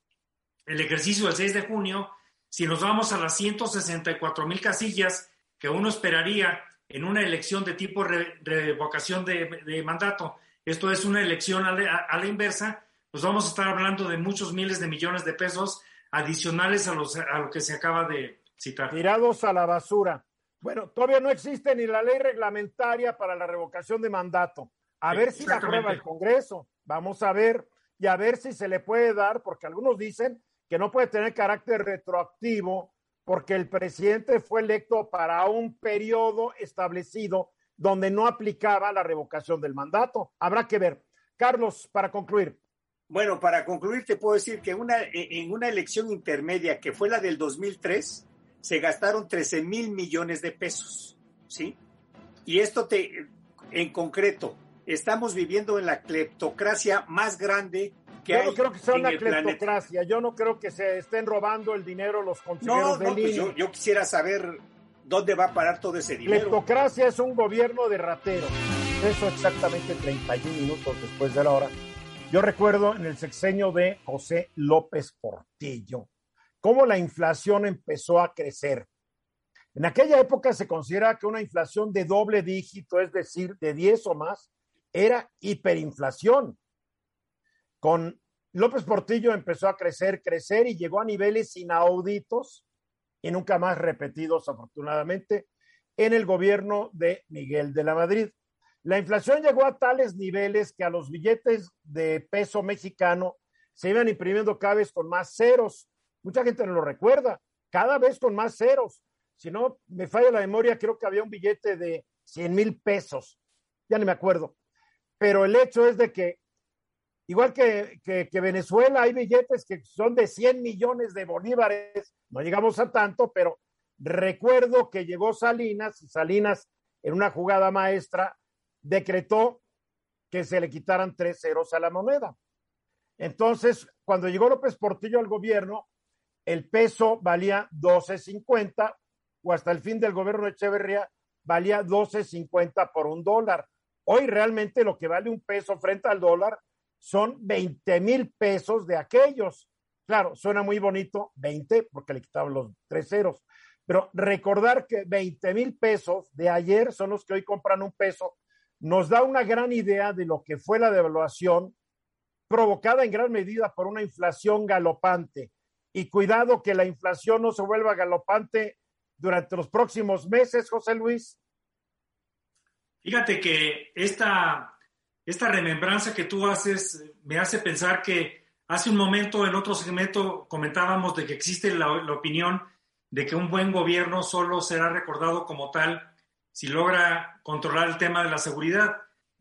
el ejercicio del 6 de junio, si nos vamos a las 164 mil casillas que uno esperaría en una elección de tipo re- revocación de, de mandato, esto es una elección a la, a la inversa, pues vamos a estar hablando de muchos miles de millones de pesos adicionales a, los, a lo que se acaba de citar.
Tirados a la basura. Bueno, todavía no existe ni la ley reglamentaria para la revocación de mandato. A ver si la aprueba el Congreso. Vamos a ver y a ver si se le puede dar, porque algunos dicen que no puede tener carácter retroactivo porque el presidente fue electo para un periodo establecido donde no aplicaba la revocación del mandato. Habrá que ver. Carlos, para concluir.
Bueno, para concluir, te puedo decir que una, en una elección intermedia que fue la del 2003, se gastaron 13 mil millones de pesos, ¿sí? Y esto te, en concreto, estamos viviendo en la cleptocracia más grande que
Yo
hay
no creo que sea una cleptocracia. Yo no creo que se estén robando el dinero los
No,
consejeros
no,
del
pues yo, yo quisiera saber dónde va a parar todo ese dinero.
Cleptocracia es un gobierno de rateros. Eso exactamente 31 minutos después de la hora. Yo recuerdo en el sexenio de José López Portillo cómo la inflación empezó a crecer. En aquella época se considera que una inflación de doble dígito, es decir, de 10 o más, era hiperinflación. Con López Portillo empezó a crecer, crecer y llegó a niveles inauditos y nunca más repetidos, afortunadamente, en el gobierno de Miguel de la Madrid. La inflación llegó a tales niveles que a los billetes de peso mexicano se iban imprimiendo cada vez con más ceros. Mucha gente no lo recuerda, cada vez con más ceros. Si no me falla la memoria, creo que había un billete de 100 mil pesos, ya ni me acuerdo. Pero el hecho es de que igual que, que, que, Venezuela, hay billetes que son de 100 millones de bolívares, no llegamos a tanto, pero recuerdo que llegó Salinas y Salinas en una jugada maestra decretó que se le quitaran tres ceros a la moneda. Entonces, cuando llegó López Portillo al gobierno, el peso valía 12.50 o hasta el fin del gobierno de Echeverría valía 12.50 por un dólar. Hoy realmente lo que vale un peso frente al dólar son 20 mil pesos de aquellos. Claro, suena muy bonito, 20, porque le quitaban los tres ceros. Pero recordar que 20 mil pesos de ayer son los que hoy compran un peso, nos da una gran idea de lo que fue la devaluación provocada en gran medida por una inflación galopante. Y cuidado que la inflación no se vuelva galopante durante los próximos meses, José Luis.
Fíjate que esta, esta remembranza que tú haces me hace pensar que hace un momento en otro segmento comentábamos de que existe la, la opinión de que un buen gobierno solo será recordado como tal si logra controlar el tema de la seguridad.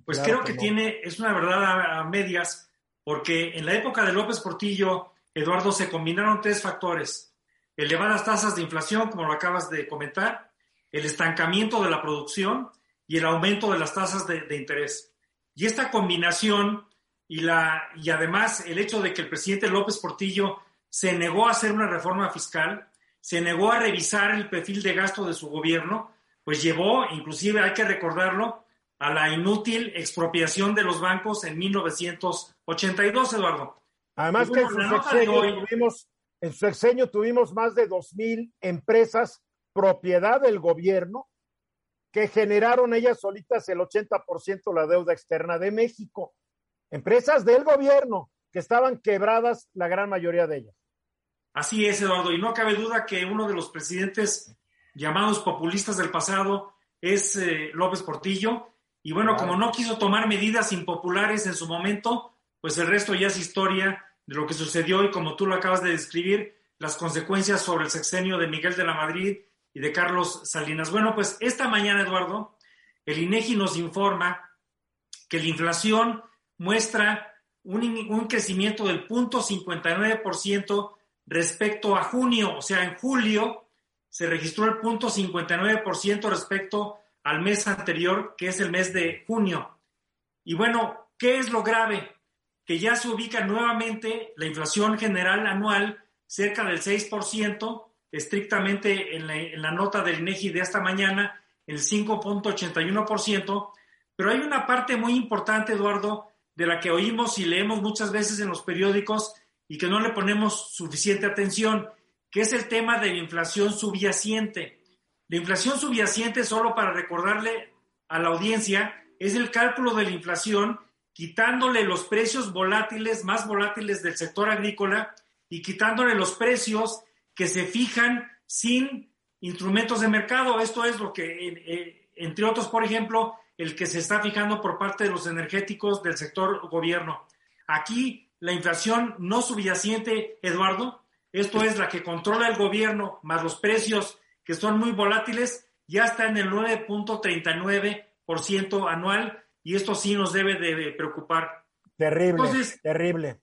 Pues creo que, tiene, es una verdad a, a, medias, porque en la época de López Portillo, Eduardo, se combinaron tres factores. Elevadas tasas de inflación, como lo acabas de comentar, el estancamiento de la producción y el aumento de las tasas de, de interés. Y esta combinación y, la, y además el hecho de que el presidente López Portillo se negó a hacer una reforma fiscal, se negó a revisar el perfil de gasto de su gobierno, pues llevó, inclusive hay que recordarlo, a la inútil expropiación de los bancos en 1982, Eduardo.
Además que en su, sexenio tuvimos, en su sexenio tuvimos más de 2.000 empresas propiedad del gobierno que generaron ellas solitas el 80% la deuda externa de México. Empresas del gobierno que estaban quebradas la gran mayoría de ellas.
Así es, Eduardo, y no cabe duda que uno de los presidentes llamados populistas del pasado es eh, López Portillo, y bueno, como no quiso tomar medidas impopulares en su momento, pues el resto ya es historia de lo que sucedió y como tú lo acabas de describir, las consecuencias sobre el sexenio de Miguel de la Madrid y de Carlos Salinas. Bueno, pues esta mañana, Eduardo, el INEGI nos informa que la inflación muestra un, un crecimiento del 0.59% respecto a junio, o sea, en julio se registró el 0.59% respecto al mes anterior, que es el mes de junio. Y bueno, ¿qué es lo grave? Que ya se ubica nuevamente la inflación general anual cerca del 6%, estrictamente en la, en la nota del INEGI de esta mañana, el 5.81%, pero hay una parte muy importante, Eduardo, de la que oímos y leemos muchas veces en los periódicos y que no le ponemos suficiente atención, que es el tema de la inflación subyacente. La inflación subyacente, solo para recordarle a la audiencia, es el cálculo de la inflación quitándole los precios volátiles, más volátiles del sector agrícola y quitándole los precios que se fijan sin instrumentos de mercado. Esto es lo que, eh, entre otros, por ejemplo, el que se está fijando por parte de los energéticos del sector gobierno. Aquí la inflación no subyacente, Eduardo, esto es la que controla el gobierno, más los precios que son muy volátiles, ya está en el 9.39% anual y esto sí nos debe de preocupar.
Terrible, entonces, terrible.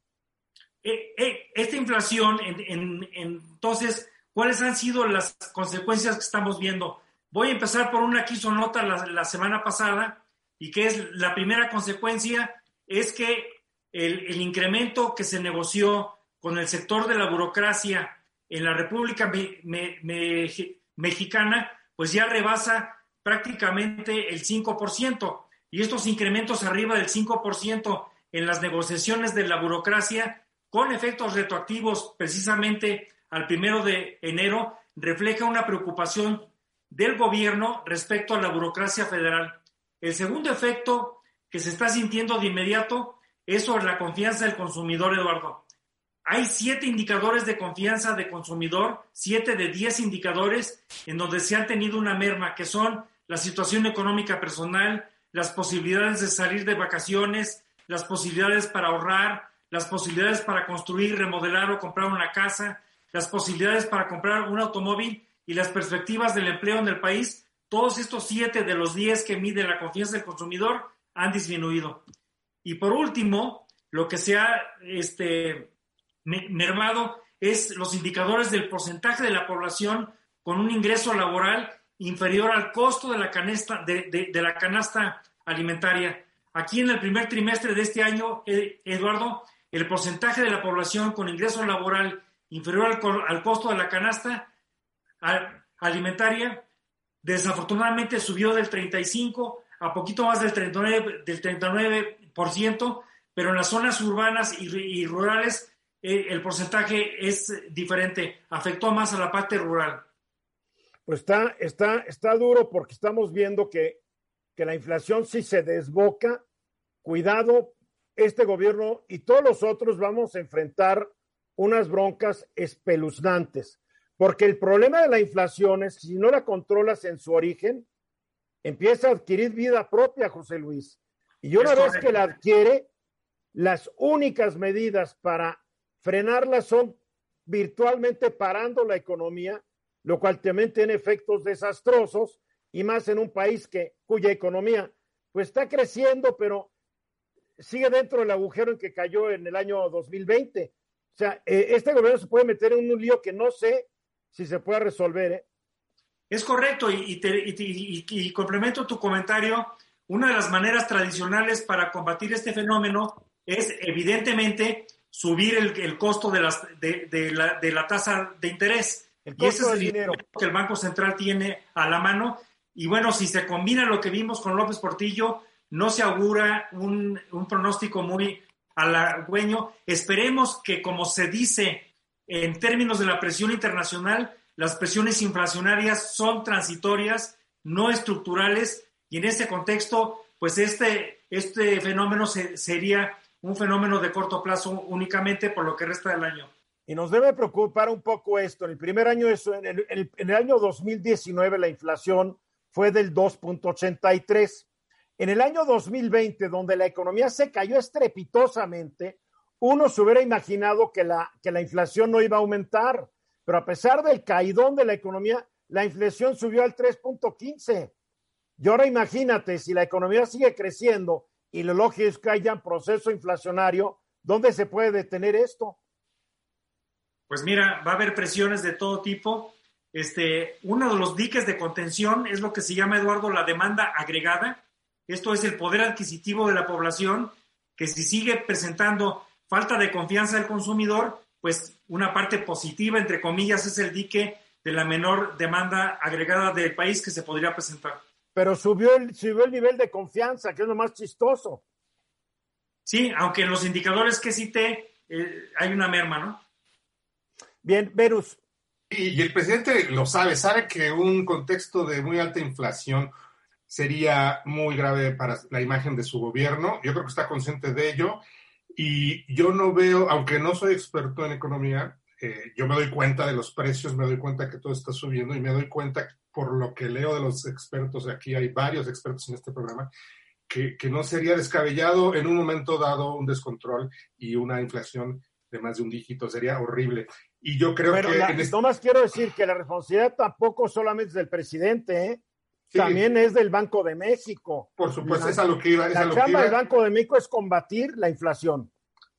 Eh, eh, esta inflación, en, en, entonces, ¿cuáles han sido las consecuencias que estamos viendo? Voy a empezar por una que hizo nota la, la semana pasada y que es la primera consecuencia, es que el, el, incremento que se negoció con el sector de la burocracia en la República me, me, me, Mexicana, pues ya rebasa prácticamente el 5%. Y estos incrementos arriba del 5% en las negociaciones de la burocracia, con efectos retroactivos precisamente al primero de enero, refleja una preocupación del gobierno respecto a la burocracia federal. El segundo efecto que se está sintiendo de inmediato es sobre la confianza del consumidor, Eduardo. Hay siete indicadores de confianza de consumidor, siete de diez indicadores en donde se han tenido una merma, que son la situación económica personal, las posibilidades de salir de vacaciones, las posibilidades para ahorrar, las posibilidades para construir, remodelar o comprar una casa, las posibilidades para comprar un automóvil y las perspectivas del empleo en el país. Todos estos siete de los diez que mide la confianza del consumidor han disminuido. Y por último, lo que se ha este, mermado es los indicadores del porcentaje de la población con un ingreso laboral inferior al costo de la, canasta, de, la canasta alimentaria. Aquí en el primer trimestre de este año, eh, Eduardo, el porcentaje de la población con ingreso laboral inferior al, costo de la canasta alimentaria desafortunadamente subió del 35 a poquito más del 39%, del 39% pero en las zonas urbanas y, rurales eh, el porcentaje es diferente, afectó más a la parte rural.
Pues está, está, está duro porque estamos viendo que, que la inflación sí se desboca. Cuidado, este gobierno y todos los otros vamos a enfrentar unas broncas espeluznantes, porque el problema de la inflación es si no la controlas en su origen, empieza a adquirir vida propia, José Luis. Y una vez que la adquiere, las únicas medidas para frenarla son virtualmente parando la economía, lo cual también tiene efectos desastrosos y más en un país que cuya economía pues está creciendo, pero sigue dentro del agujero en que cayó en el año 2020. O sea, eh, este gobierno se puede meter en un lío que no sé si se puede resolver. ¿eh?
Es correcto, y, y, complemento tu comentario. Una de las maneras tradicionales para combatir este fenómeno es evidentemente subir el, costo de, las, de, la, de, la, tasa de interés.
El y ese es el dinero
que el Banco Central tiene a la mano. Y bueno, si se combina lo que vimos con López Portillo, no se augura un, un pronóstico muy halagüeño. Esperemos que, como se dice en términos de la presión internacional, las presiones inflacionarias son transitorias, no estructurales, y en ese contexto, pues este, este fenómeno sería un fenómeno de corto plazo únicamente por lo que resta del año.
Y nos debe preocupar un poco esto. En el primer año, en, el, en el año 2019, la inflación fue del 2.83. En el año 2020, donde la economía se cayó estrepitosamente, uno se hubiera imaginado que la, que la inflación no iba a aumentar. Pero a pesar del caidón de la economía, la inflación subió al 3.15. Y ahora imagínate, si la economía sigue creciendo y lo lógico es que haya un proceso inflacionario, ¿dónde se puede detener esto?
Pues mira, va a haber presiones de todo tipo. Este, uno de los diques de contención es lo que se llama, Eduardo, la demanda agregada. Esto es el poder adquisitivo de la población, que si sigue presentando falta de confianza del consumidor, pues una parte positiva, entre comillas, es el dique de la menor demanda agregada del país que se podría presentar.
Pero subió el, subió el nivel de confianza, que es lo más chistoso.
Sí, aunque en los indicadores que cité eh, hay una merma, ¿no?
Bien, Verus.
Y, el presidente lo sabe, sabe que un contexto de muy alta inflación sería muy grave para la imagen de su gobierno. Yo creo que está consciente de ello y yo no veo, aunque no soy experto en economía, eh, yo me doy cuenta de los precios, me doy cuenta que todo está subiendo y me doy cuenta por lo que leo de los expertos, aquí hay varios expertos en este programa, que, que no sería descabellado en un momento dado un descontrol y una inflación de más de un dígito, sería horrible. Y yo creo que...
La, este... más quiero decir que la responsabilidad tampoco solamente es del presidente, ¿eh? También es del Banco de México.
Por supuesto, es a lo que iba.
la chamba del Banco de México es combatir la inflación.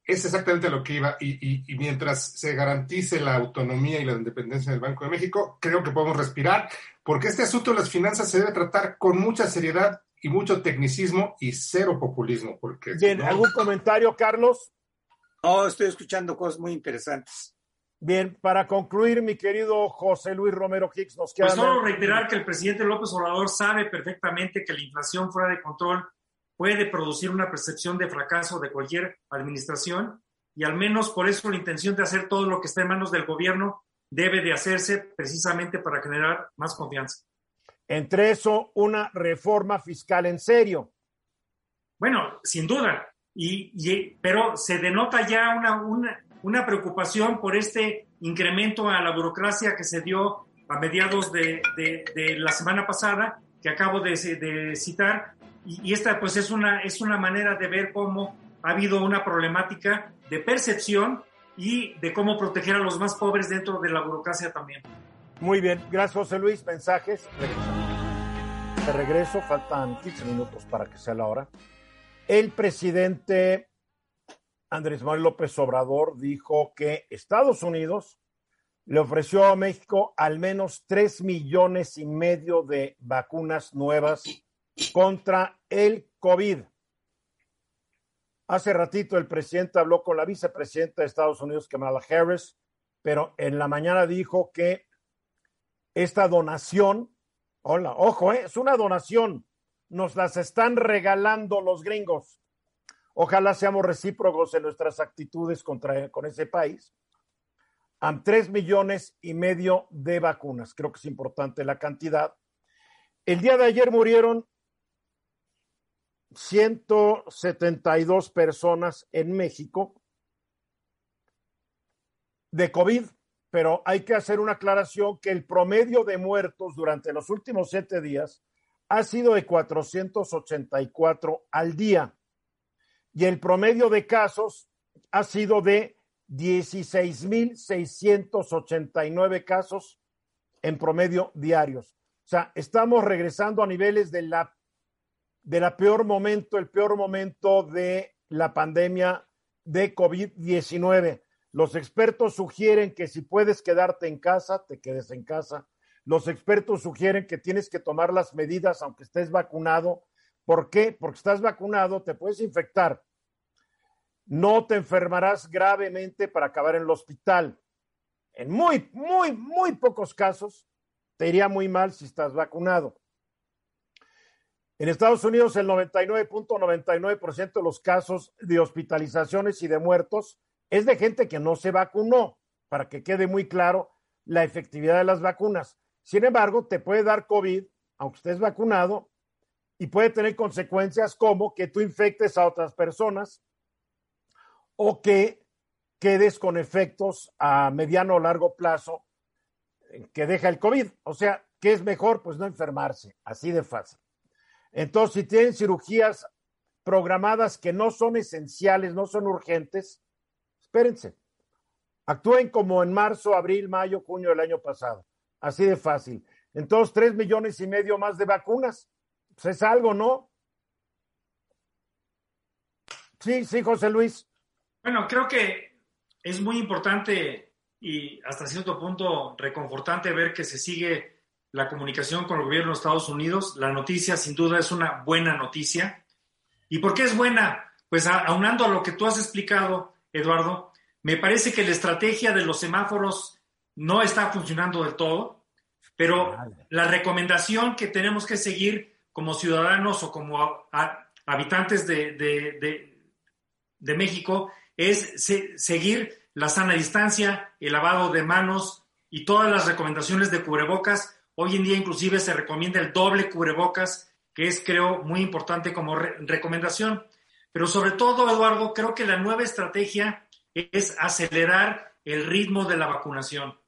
Es exactamente lo que iba. Y, mientras se garantice la autonomía y la independencia del Banco de México, creo que podemos respirar, porque este asunto de las finanzas se debe tratar con mucha seriedad y mucho tecnicismo y cero populismo. Porque
Bien, ¿algún comentario, Carlos?
No, estoy escuchando cosas muy interesantes.
Bien, para concluir, mi querido José Luis Romero Hicks, nos queda.
Pues solo reiterar que el presidente López Obrador sabe perfectamente que la inflación fuera de control puede producir una percepción de fracaso de cualquier administración y al menos por eso la intención de hacer todo lo que está en manos del gobierno debe de hacerse precisamente para generar más confianza.
Entre eso, una reforma fiscal en serio.
Bueno, sin duda, y, pero se denota ya una, una una preocupación por este incremento a la burocracia que se dio a mediados de, la semana pasada, que acabo de, citar, y, esta pues es una, es una manera de ver cómo ha habido una problemática de percepción y de cómo proteger a los más pobres dentro de la burocracia también.
Muy bien, gracias José Luis. Mensajes. De regreso, faltan 15 minutos para que sea la hora. El presidente Andrés Manuel López Obrador dijo que Estados Unidos le ofreció a México al menos tres millones y medio de vacunas nuevas contra el COVID. Hace ratito el presidente habló con la vicepresidenta de Estados Unidos, Kamala Harris, pero en la mañana dijo que esta donación, hola, ojo, ¿eh? es una donación, nos las están regalando los gringos. Ojalá seamos recíprocos en nuestras actitudes contra, con ese país. A tres millones y medio de vacunas. Creo que es importante la cantidad. El día de ayer murieron 172 personas en México de COVID, pero hay que hacer una aclaración que el promedio de muertos durante los últimos siete días ha sido de 484 al día y el promedio de casos ha sido de 16.689 casos en promedio diarios. O sea, estamos regresando a niveles de la, de la peor momento, el peor momento de la pandemia de COVID-19. Los expertos sugieren que si puedes quedarte en casa, te quedes en casa. Los expertos sugieren que tienes que tomar las medidas aunque estés vacunado. ¿Por qué? Porque estás vacunado, te puedes infectar, no te enfermarás gravemente para acabar en el hospital. En muy, muy, muy pocos casos te iría muy mal si estás vacunado. En Estados Unidos, el 99.99% de los casos de hospitalizaciones y de muertos es de gente que no se vacunó, para que quede muy claro la efectividad de las vacunas. Sin embargo, te puede dar COVID, aunque estés vacunado, y puede tener consecuencias como que tú infectes a otras personas, o que quedes con efectos a mediano o largo plazo que deja el COVID. O sea, ¿qué es mejor? Pues no enfermarse, así de fácil. Entonces, si tienen cirugías programadas que no son esenciales, no son urgentes, espérense. Actúen como en marzo, abril, mayo, junio del año pasado. Así de fácil. Entonces, tres millones y medio más de vacunas. Pues es algo, ¿no? Sí, sí, José Luis.
Bueno, creo que es muy importante y hasta cierto punto reconfortante ver que se sigue la comunicación con el gobierno de Estados Unidos. La noticia sin duda es una buena noticia. ¿Y por qué es buena? Pues aunando a lo que tú has explicado, Eduardo, me parece que la estrategia de los semáforos no está funcionando del todo, pero la recomendación que tenemos que seguir como ciudadanos o como habitantes de, de México es seguir la sana distancia, el lavado de manos y todas las recomendaciones de cubrebocas. Hoy en día inclusive se recomienda el doble cubrebocas, que es creo muy importante como recomendación. Pero sobre todo, Eduardo, creo que la nueva estrategia es acelerar el ritmo de la vacunación.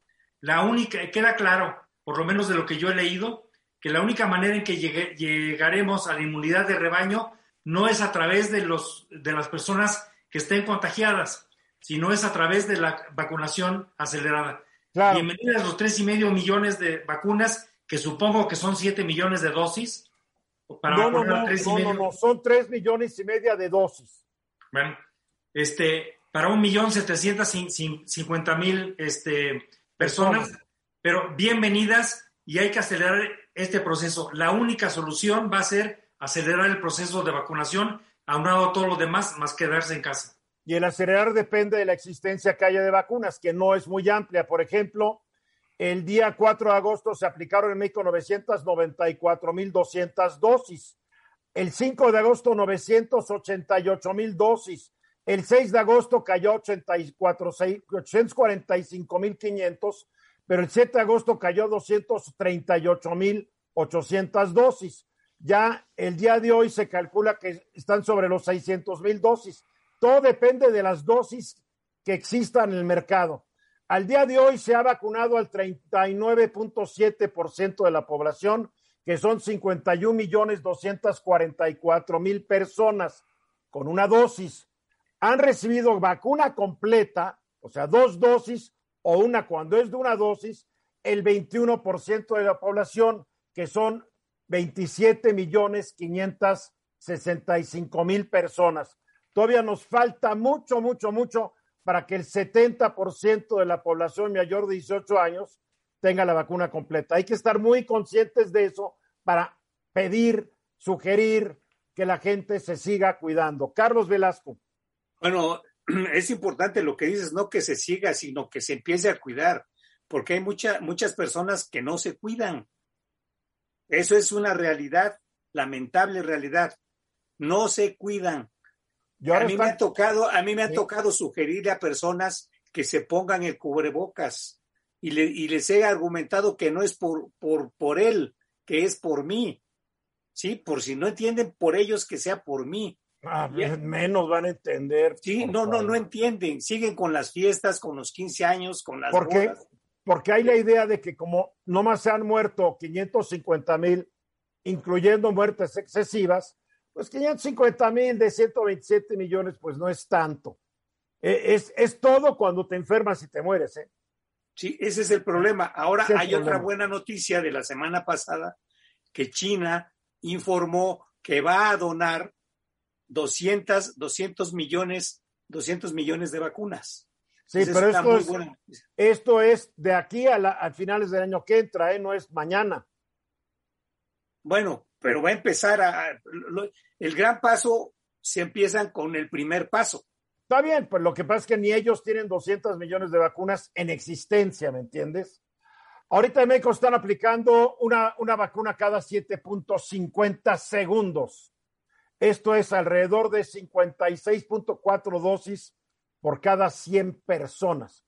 La única, queda claro, por lo menos de lo que yo he leído, que la única manera en que llegaremos a la inmunidad de rebaño no es a través de, los, de las personas que estén contagiadas, sino es a través de la vacunación acelerada. Bienvenidas los tres y medio millones de vacunas, que supongo que son siete millones de dosis.
Para no, no, no, no, no, son tres millones y media de dosis.
Bueno, este, para un millón setecientos cincuenta mil este, personas, pero bienvenidas y hay que acelerar este proceso. La única solución va a ser acelerar el proceso de vacunación aunado a todo lo demás, más quedarse en casa.
Y el acelerar depende de la existencia que haya de vacunas, que no es muy amplia. Por ejemplo, el día 4 de agosto se aplicaron en México 994.200 dosis. El 5 de agosto 988.000 dosis. El 6 de agosto cayó 845.500, pero el 7 de agosto cayó 238.800 dosis. Ya el día de hoy se calcula que están sobre los 600 mil dosis. Todo depende de las dosis que existan en el mercado. Al día de hoy se ha vacunado al 39.7% de la población, que son 51 millones 244 mil personas con una dosis. Han recibido vacuna completa, o sea, dos dosis o una cuando es de una dosis, el 21% de la población, que son 27 millones 565 mil personas. todavía nos falta mucho, mucho, mucho para que el 70% de la población mayor de 18 años tenga la vacuna completa. Hay que estar muy conscientes de eso para pedir, sugerir que la gente se siga cuidando. Carlos Velasco.
Bueno, es importante lo que dices, no que se siga, sino que se empiece a cuidar, porque hay mucha, muchas personas que no se cuidan. Eso es una realidad, lamentable realidad. No se cuidan. a mí me ha tocado, a mí me ha tocado sugerirle a personas que se pongan el cubrebocas y, le, y les he argumentado que no es por, por, por él, que es por mí. Sí, por si no entienden por ellos que sea por mí.
Ah, menos van a entender.
Sí, no, no, no entienden. Siguen con las fiestas, con los 15 años, con las
¿Por qué? Porque hay la idea de que como no más se han muerto 550 mil, incluyendo muertes excesivas, pues 550 mil de 127 millones, pues no es tanto. E, es, es todo cuando te enfermas y te mueres, ¿eh?
Sí, ese es el problema. Ahora hay otra buena noticia de la semana pasada, que China informó que va a donar 200, 200 millones, 200 millones de vacunas.
Sí, pero esto es, esto es de aquí a, la, finales del año que entra, ¿eh? no es mañana.
Bueno, pero va a empezar a, el gran paso se empiezan con el primer paso.
Está bien, pues lo que pasa es que ni ellos tienen 200 millones de vacunas en existencia, ¿me entiendes? Ahorita en México están aplicando una, una vacuna cada 7.50 segundos. Esto es alrededor de 56.4 dosis por cada 100 personas.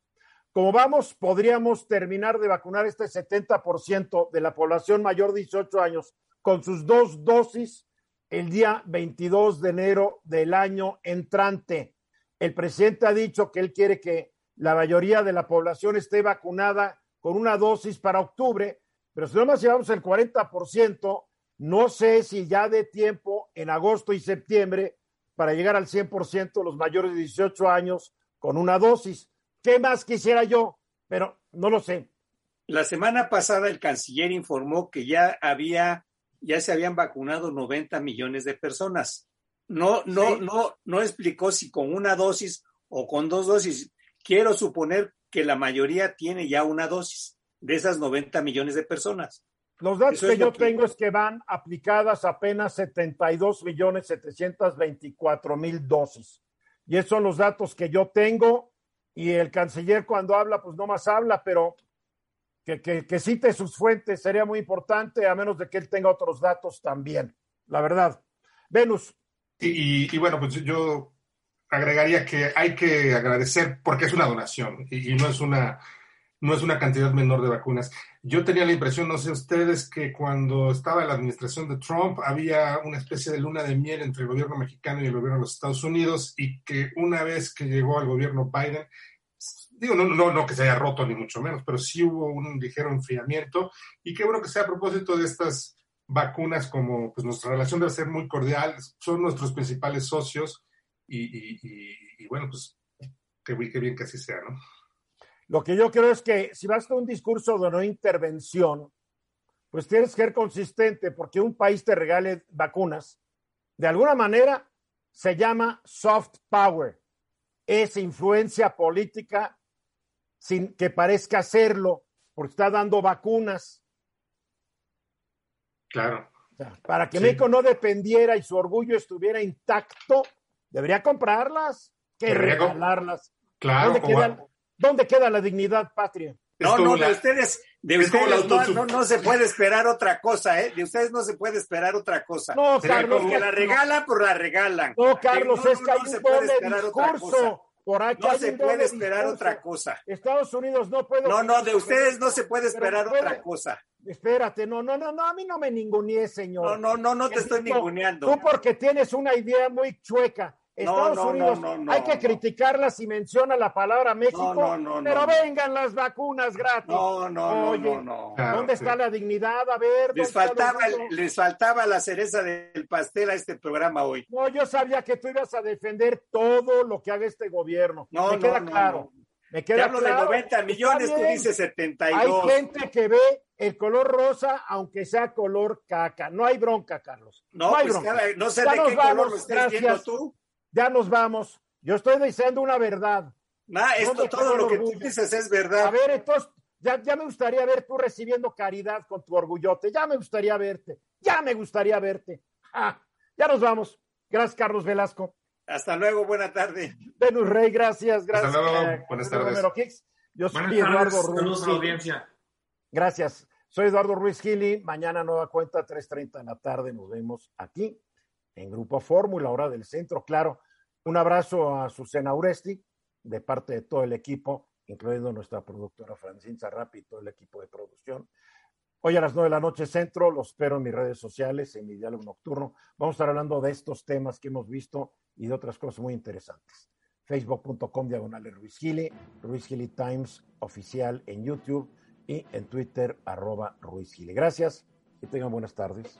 Como vamos, podríamos terminar de vacunar este 70% de la población mayor de 18 años con sus dos dosis el día 22 de enero del año entrante. El presidente ha dicho que él quiere que la mayoría de la población esté vacunada con una dosis para octubre, pero si no más llevamos el 40%, no sé si ya de tiempo en agosto y septiembre para llegar al 100% los mayores de 18 años con una dosis. ¿Qué más quisiera yo? Pero no lo sé.
La semana pasada el canciller informó que ya había, ya se habían vacunado 90 millones de personas. No, no, no, no explicó si con una dosis o con dos dosis. Quiero suponer que la mayoría tiene ya una dosis de esas 90 millones de personas.
Los datos que yo tengo es que van aplicadas apenas 72 millones 724 mil dosis. Y esos son los datos que yo tengo. Y el canciller cuando habla, pues no más habla, pero que, que, cite sus fuentes sería muy importante, a menos de que él tenga otros datos también. La verdad. Venus.
Y, y, bueno, pues yo agregaría que hay que agradecer porque es una donación y no es una no es una cantidad menor de vacunas. Yo tenía la impresión, no sé ustedes, que cuando estaba la administración de Trump había una especie de luna de miel entre el gobierno mexicano y el gobierno de los Estados Unidos y que una vez que llegó al gobierno Biden, digo, no, no, no que se haya roto ni mucho menos, pero sí hubo un ligero enfriamiento y qué bueno que sea a propósito de estas vacunas como pues nuestra relación debe ser muy cordial, son nuestros principales socios y, bueno, pues qué bien que así sea, ¿no?
Lo que yo creo es que si vas a un discurso de no intervención, pues tienes que ser consistente porque un país te regale vacunas, de alguna manera se llama soft power. Es influencia política sin que parezca serlo, porque está dando vacunas.
Claro.
para que México no dependiera y su orgullo estuviera intacto, debería comprarlas, que regalarlas.
Claro.
¿Dónde queda la dignidad patria?
No, no, de ustedes, de ustedes no, no, se puede esperar otra cosa, ¿eh? De ustedes no se puede esperar otra cosa.
No, Carlos.
Que la regalan, por la regalan.
No, Carlos, es que hay un doble discurso. Por
aquí no se puede esperar otra cosa.
Estados Unidos no puede.
No, no, de ustedes no se puede esperar otra cosa.
Espérate, no, no, no, no, a mí no me ningunees, señor.
No, no, no, no te estoy ninguneando.
Tú porque tienes una idea muy chueca. Estados no, no, Unidos, no, hay que criticarla si menciona la palabra México, pero vengan las vacunas gratis.
No, no, no, no,
¿Dónde está la dignidad? A ver.
Les faltaba, les faltaba la cereza del pastel a este programa hoy.
No, yo sabía que tú ibas a defender todo lo que haga este gobierno. No, Me queda claro. Me queda
hablo de 90 millones, tú dices 72.
Hay gente que ve el color rosa, aunque sea color caca. No hay bronca, Carlos.
No,
hay
pues bronca. no sé de qué color lo estés viendo tú.
Ya nos vamos. Yo estoy diciendo una verdad.
Nah, esto, todo lo que tú dices es verdad.
A ver, entonces, ya, ya me gustaría ver tú recibiendo caridad con tu orgullote. Ya me gustaría verte. Ya me gustaría verte. Ah, ya nos vamos. Gracias, Carlos Velasco.
Hasta luego, buena tarde.
Venus Rey, gracias, gracias.
Hasta luego, buenas tardes.
Yo soy Eduardo Ruiz.
audiencia.
Gracias. Soy Eduardo Ruiz Gili. Mañana nueva cuenta, 3.30 de la tarde. Nos vemos aquí en Grupo Fórmula, hora del centro. Claro, un abrazo a Susana Uresti de parte de todo el equipo, incluyendo nuestra productora Francine Zarrapi y todo el equipo de producción. Hoy a las nueve de la noche centro, los espero en mis redes sociales, en mi diálogo nocturno. Vamos a estar hablando de estos temas que hemos visto y de otras cosas muy interesantes. Facebook.com diagonal Ruiz Gili, Ruiz Gili Times oficial en YouTube y en Twitter, arroba Ruiz Gili. Gracias y tengan buenas tardes.